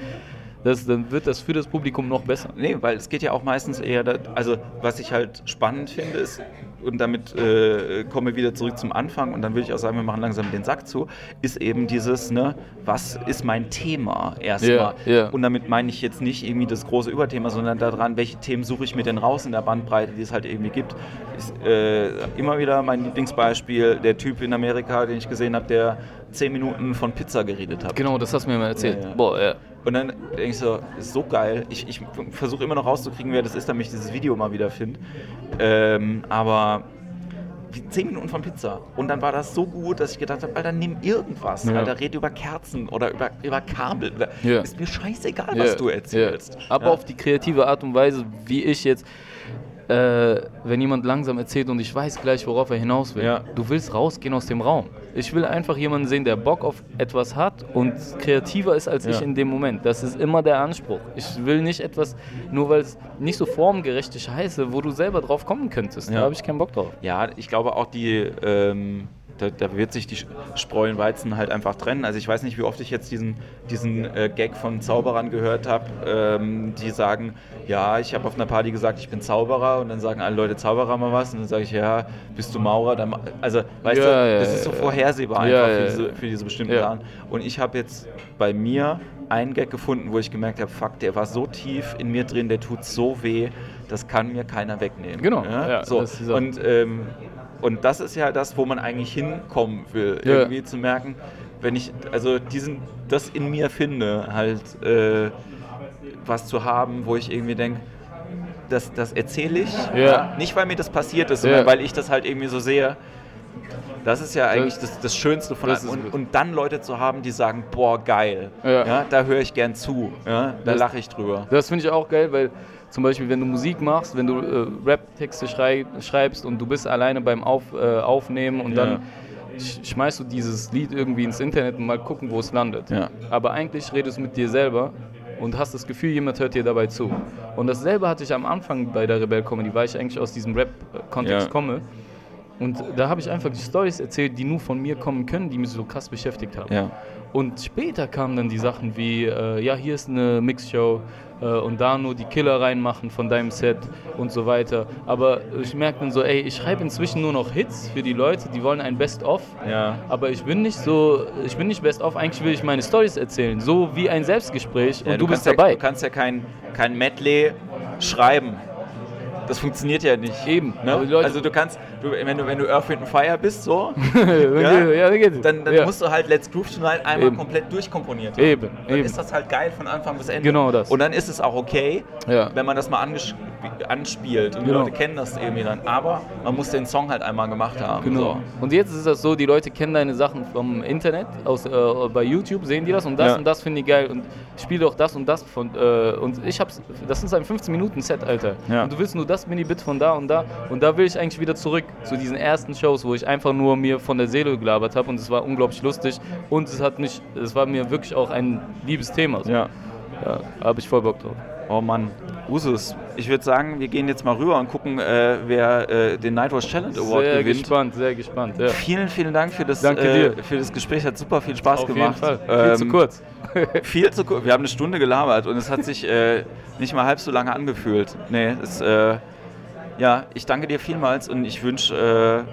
das, dann wird das für das Publikum noch besser. Nee, weil es geht ja auch meistens eher, da, also was ich halt spannend finde, ist, und damit äh, kommen wir wieder zurück zum Anfang und dann würde ich auch sagen, wir machen langsam den Sack zu, ist eben dieses, ne, was ist mein Thema erstmal? Ja, ja. Und damit meine ich jetzt nicht irgendwie das große Überthema, sondern daran, welche Themen suche ich mir denn raus in der Bandbreite, die es halt irgendwie gibt. Ist, äh, immer wieder mein Lieblingsbeispiel, der Typ in Amerika, den ich gesehen habe, der zehn Minuten von Pizza geredet hat. Genau, das hast du mir mal erzählt. Ja, ja. Boah, ja. Und dann denke ich so, ist so geil. Ich, ich versuche immer noch rauszukriegen, wer das ist, damit ich dieses Video mal wieder finde. Ähm, aber wie 10 Minuten von Pizza. Und dann war das so gut, dass ich gedacht habe, Alter, nimm irgendwas. Ja. Alter, red über Kerzen oder über, über Kabel. Ja. Ist mir scheißegal, Ja, was du erzählst. Aber auf die kreative Art und Weise, wie ich jetzt, äh, wenn jemand langsam erzählt und ich weiß gleich, worauf er hinaus will. Ja. Du willst rausgehen aus dem Raum. Ich will einfach jemanden sehen, der Bock auf etwas hat und kreativer ist als ich Ja. in dem Moment. Das ist immer der Anspruch. Ich will nicht etwas, nur weil es nicht so formgerecht ist, heiße, wo du selber drauf kommen könntest. Ja. Da habe ich keinen Bock drauf. Ja, ich glaube auch die, ähm, da, da wird sich die Spreu und Weizen halt einfach trennen. Also ich weiß nicht, wie oft ich jetzt diesen, diesen äh, Gag von Zauberern gehört habe, ähm, die sagen, ja, ich habe auf einer Party gesagt, ich bin Zauberer und dann sagen alle Leute Zauberer mal was und dann sage ich, ja, bist du Maurer? Dann, also, weißt Ja, du, ja, das ist so vorhersehbar Ja, einfach für, diese, für diese bestimmten Ja. Sachen. Und ich habe jetzt bei mir einen Gag gefunden, wo ich gemerkt habe, fuck, der war so tief in mir drin, der tut so weh, das kann mir keiner wegnehmen. Genau, ja, so. Und ähm, und das ist ja das, wo man eigentlich hinkommen will. Ja. Irgendwie zu merken, wenn ich also diesen, das in mir finde, halt äh, was zu haben, wo ich irgendwie denke, das, das erzähle ich. Ja. Nicht, weil mir das passiert ist, Ja. sondern weil ich das halt irgendwie so sehe. Das ist ja eigentlich das, das Schönste von das allem. Und, und dann Leute zu haben, die sagen, boah, geil. Ja. da höre ich gern zu. Ja, da Das- lache ich drüber. Das finde ich auch geil, weil zum Beispiel, wenn du Musik machst, wenn du äh, Rap-Texte schrei schreibst und du bist alleine beim Auf, äh, Aufnehmen und Ja. dann sch schmeißt du dieses Lied irgendwie ins Internet und mal gucken, wo es landet. Ja. Aber eigentlich redest du mit dir selber und hast das Gefühl, jemand hört dir dabei zu. Und dasselbe hatte ich am Anfang bei der Rebell Comedy, weil ich eigentlich aus diesem Rap-Kontext Ja. komme. Und da habe ich einfach die Stories erzählt, die nur von mir kommen können, die mich so krass beschäftigt haben. Ja. Und später kamen dann die Sachen wie, äh, ja, hier ist eine Mixshow äh, und da nur die Killer reinmachen von deinem Set und so weiter. Aber ich merke dann so, ey, ich schreibe inzwischen nur noch Hits für die Leute, die wollen ein Best-of. Ja. Aber ich bin nicht so, ich bin nicht Best-of, eigentlich will ich meine Stories erzählen, so wie ein Selbstgespräch und Ja, du, bist kannst dabei. Ja, du kannst ja kein, kein Medley schreiben. Das funktioniert ja nicht. Eben. Ne? Also du kannst, du, wenn du wenn du Earth, Wind Fire bist, so, ja, ja, dann, dann ja. musst du halt Let's Groove Tonight einmal Eben. komplett durchkomponiert haben. Eben, Dann eben. ist das halt geil von Anfang bis Ende. Genau das. Und dann ist es auch okay, wenn man das mal anspielt. Und die Genau. Leute kennen das irgendwie dann. Aber man muss den Song halt einmal gemacht haben. Genau. So. Und jetzt ist das so, die Leute kennen deine Sachen vom Internet, aus, äh, bei YouTube sehen die das und das und das finde ich geil und spiel doch das und das von äh, und ich hab's, das ist ein 15 Minuten Set, Alter. Ja. Und du willst nur das Mini-Bit von da und da und da will ich eigentlich wieder zurück zu diesen ersten Shows, wo ich einfach nur mir von der Seele gelabert habe und es war unglaublich lustig und es hat mich, es war mir wirklich auch ein liebes Thema. So. Ja. ja habe ich voll Bock drauf. Oh Mann, Usus. Ich würde sagen, wir gehen jetzt mal rüber und gucken, äh, wer äh, den Nightwatch Challenge Award Sehr gewinnt. gespannt, sehr gespannt. Ja. Vielen, vielen Dank für das, äh, für das Gespräch. Hat super viel Spaß Auf gemacht. jeden Fall. Viel zu Ähm, kurz. Viel zu kurz. Wir haben eine Stunde gelabert und es hat sich äh, nicht mal halb so lange angefühlt. Nee, es, äh, ja, ich danke dir vielmals und ich wünsche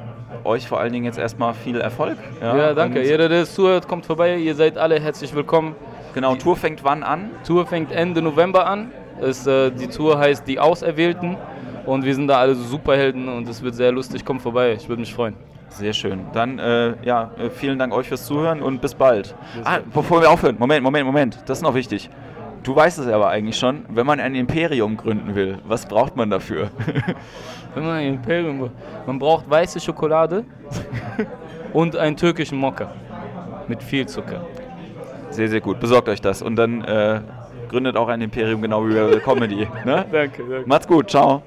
äh, euch vor allen Dingen jetzt erstmal viel Erfolg. Ja, danke. Und, Jeder, der zuhört, kommt vorbei. Ihr seid alle herzlich willkommen. Genau, Tour fängt wann an? Tour fängt Ende November an. Es, äh, die Tour heißt Die Auserwählten. Und wir sind da alle Superhelden und es wird sehr lustig. Kommt vorbei, ich würde mich freuen. Sehr schön. Dann, äh, ja, äh, vielen Dank euch fürs Zuhören und bis bald. Ah, bevor wir aufhören, Moment, Moment, Moment, das ist noch wichtig. Du weißt es aber eigentlich schon, wenn man ein Imperium gründen will, was braucht man dafür? Wenn man ein Imperium, man braucht weiße Schokolade, und einen türkischen Mokka mit viel Zucker. Sehr, sehr gut. Besorgt euch das und dann äh, gründet auch ein Imperium genau wie bei Comedy. Ne? danke, danke. Macht's gut. Ciao.